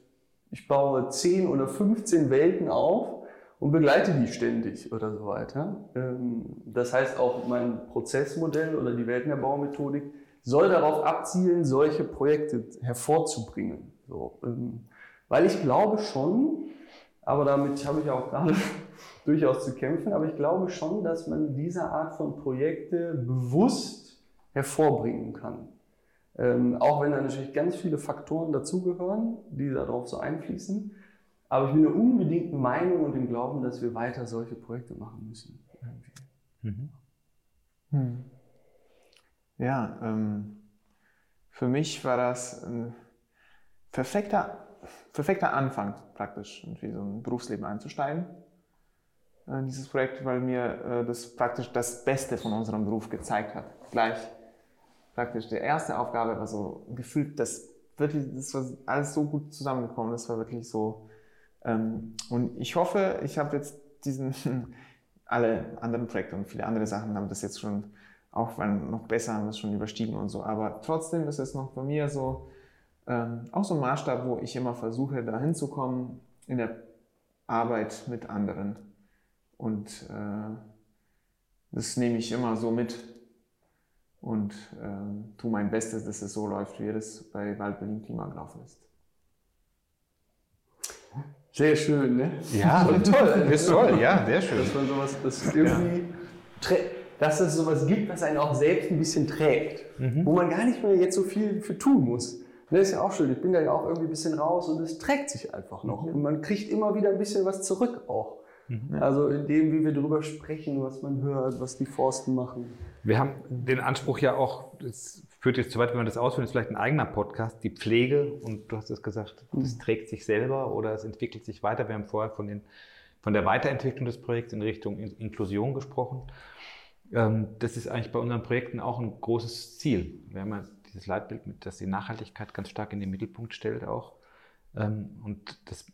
ich baue 10 oder 15 Welten auf und begleite die ständig oder so weiter. Ähm, das heißt auch mein Prozessmodell oder die Weltenerbaumethodik soll darauf abzielen, solche Projekte hervorzubringen. So, ähm, weil ich glaube schon, aber damit habe ich auch gerade durchaus zu kämpfen. Aber ich glaube schon, dass man diese Art von Projekte bewusst hervorbringen kann. Ähm, auch wenn da natürlich ganz viele Faktoren dazugehören, die darauf so einfließen. Aber ich bin der unbedingten Meinung und dem Glauben, dass wir weiter solche Projekte machen müssen. Mhm. Hm. Ja, ähm, für mich war das ein perfekter, perfekter Anfang praktisch, irgendwie so ein Berufsleben einzusteigen. Äh, dieses Projekt, weil mir äh, das praktisch das Beste von unserem Beruf gezeigt hat. Gleich praktisch die erste Aufgabe war so gefühlt, das wirklich, das war alles so gut zusammengekommen, das war wirklich so. Ähm, und ich hoffe, ich habe jetzt diesen, alle anderen Projekte und viele andere Sachen haben das jetzt schon auch noch besser, haben das schon überstiegen und so. Aber trotzdem ist es noch bei mir so, ähm, auch so ein Maßstab, wo ich immer versuche, da hinzukommen in der Arbeit mit anderen. Und äh, das nehme ich immer so mit und äh, tue mein Bestes, dass es so läuft, wie es bei Wald Berlin Klima gelaufen ist. Sehr schön, ne? Ja, toll. Ist toll, ja, sehr schön. Dass man sowas, das irgendwie, ja. Dass es sowas gibt, was einen auch selbst ein bisschen trägt, mhm. wo man gar nicht mehr jetzt so viel für tun muss. Das ne, ist ja auch schön. Ich bin da ja auch irgendwie ein bisschen raus und es trägt sich einfach noch. Mhm. Und man kriegt immer wieder ein bisschen was zurück auch. Mhm. Also in dem, wie wir darüber sprechen, was man hört, was die Forsten machen. Wir haben den Anspruch ja auch, es führt jetzt zu weit, wenn man das ausführt, ist vielleicht ein eigener Podcast, die Pflege. Und du hast es gesagt, es mhm. trägt sich selber oder es entwickelt sich weiter. Wir haben vorher von, den, von der Weiterentwicklung des Projekts in Richtung Inklusion gesprochen. Ähm, das ist eigentlich bei unseren Projekten auch ein großes Ziel. Wir haben ja dieses Leitbild, das die Nachhaltigkeit ganz stark in den Mittelpunkt stellt auch. Ähm, und das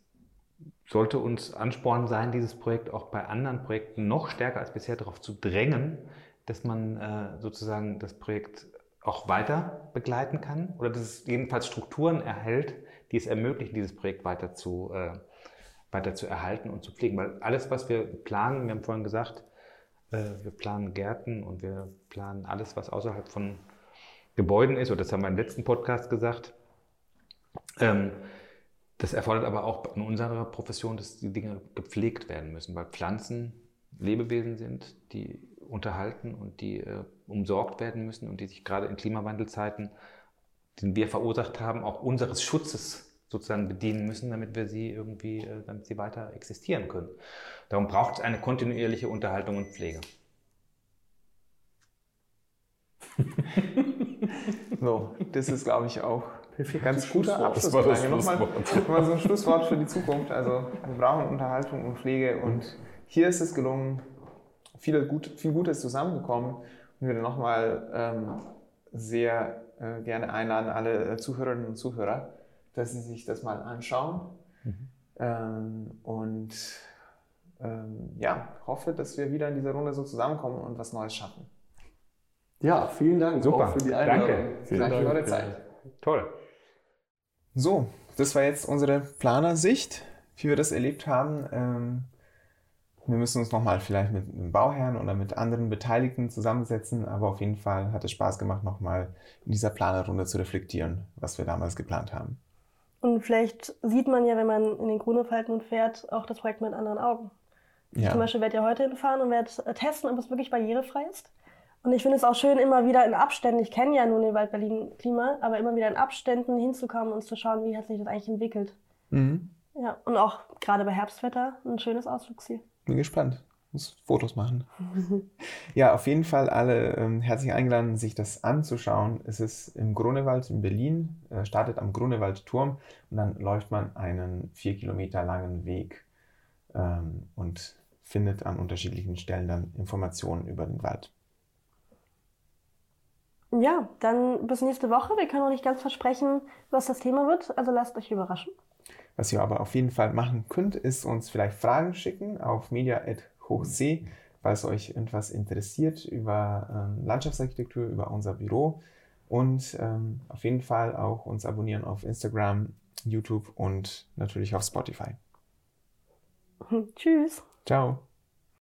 sollte uns Ansporn sein, dieses Projekt auch bei anderen Projekten noch stärker als bisher darauf zu drängen, dass man äh, sozusagen das Projekt auch weiter begleiten kann oder dass es jedenfalls Strukturen erhält, die es ermöglichen, dieses Projekt weiter zu, äh, weiter zu erhalten und zu pflegen. Weil alles, was wir planen, wir haben vorhin gesagt, wir planen Gärten und wir planen alles, was außerhalb von Gebäuden ist, oder das haben wir im letzten Podcast gesagt. Ähm, das erfordert aber auch in unserer Profession, dass die Dinge gepflegt werden müssen, weil Pflanzen Lebewesen sind, die unterhalten und die äh, umsorgt werden müssen und die sich gerade in Klimawandelzeiten, den wir verursacht haben, auch unseres Schutzes sozusagen bedienen müssen, damit wir sie irgendwie, äh, damit sie weiter existieren können. Darum braucht es eine kontinuierliche Unterhaltung und Pflege. so, das ist, glaube ich, auch Ganz guter Abschlussfrage. Nochmal, nochmal so ein Schlusswort für die Zukunft. Also wir brauchen Unterhaltung und Pflege und hier ist es gelungen, viel, gut, viel Gutes zusammengekommen. Und ich würde nochmal ähm, sehr äh, gerne einladen, alle äh, Zuhörerinnen und Zuhörer, dass sie sich das mal anschauen. Mhm. Ähm, und ähm, ja, hoffe, dass wir wieder in dieser Runde so zusammenkommen und was Neues schaffen. Ja, vielen Dank Super. für die Einladung. Danke. Vielen Danke für eure Zeit. Toll. So, das war jetzt unsere Planersicht, wie wir das erlebt haben. Ähm, wir müssen uns nochmal vielleicht mit einem Bauherrn oder mit anderen Beteiligten zusammensetzen, aber auf jeden Fall hat es Spaß gemacht, nochmal in dieser Planerrunde zu reflektieren, was wir damals geplant haben. Und vielleicht sieht man ja, wenn man in den Grunewald fährt, auch das Projekt mit anderen Augen. Ja. Zum Beispiel werde ich ja heute hinfahren und werde testen, ob es wirklich barrierefrei ist. Und ich finde es auch schön, immer wieder in Abständen, ich kenne ja nun den Wald Berlin-Klima, aber immer wieder in Abständen hinzukommen und zu schauen, wie hat sich das eigentlich entwickelt. Mhm. Ja, und auch gerade bei Herbstwetter ein schönes Ausflugsziel. Bin gespannt. Muss Fotos machen. ja, auf jeden Fall alle ähm, herzlich eingeladen, sich das anzuschauen. Es ist im Grunewald in Berlin, äh, startet am Grunewaldturm und dann läuft man einen vier Kilometer langen Weg ähm, und findet an unterschiedlichen Stellen dann Informationen über den Wald. Ja, dann bis nächste Woche. Wir können noch nicht ganz versprechen, was das Thema wird, also lasst euch überraschen. Was ihr aber auf jeden Fall machen könnt, ist uns vielleicht Fragen schicken auf media.hochsee, falls euch etwas interessiert über ähm, Landschaftsarchitektur, über unser Büro. Und ähm, auf jeden Fall auch uns abonnieren auf Instagram, YouTube und natürlich auf Spotify. Tschüss. Ciao.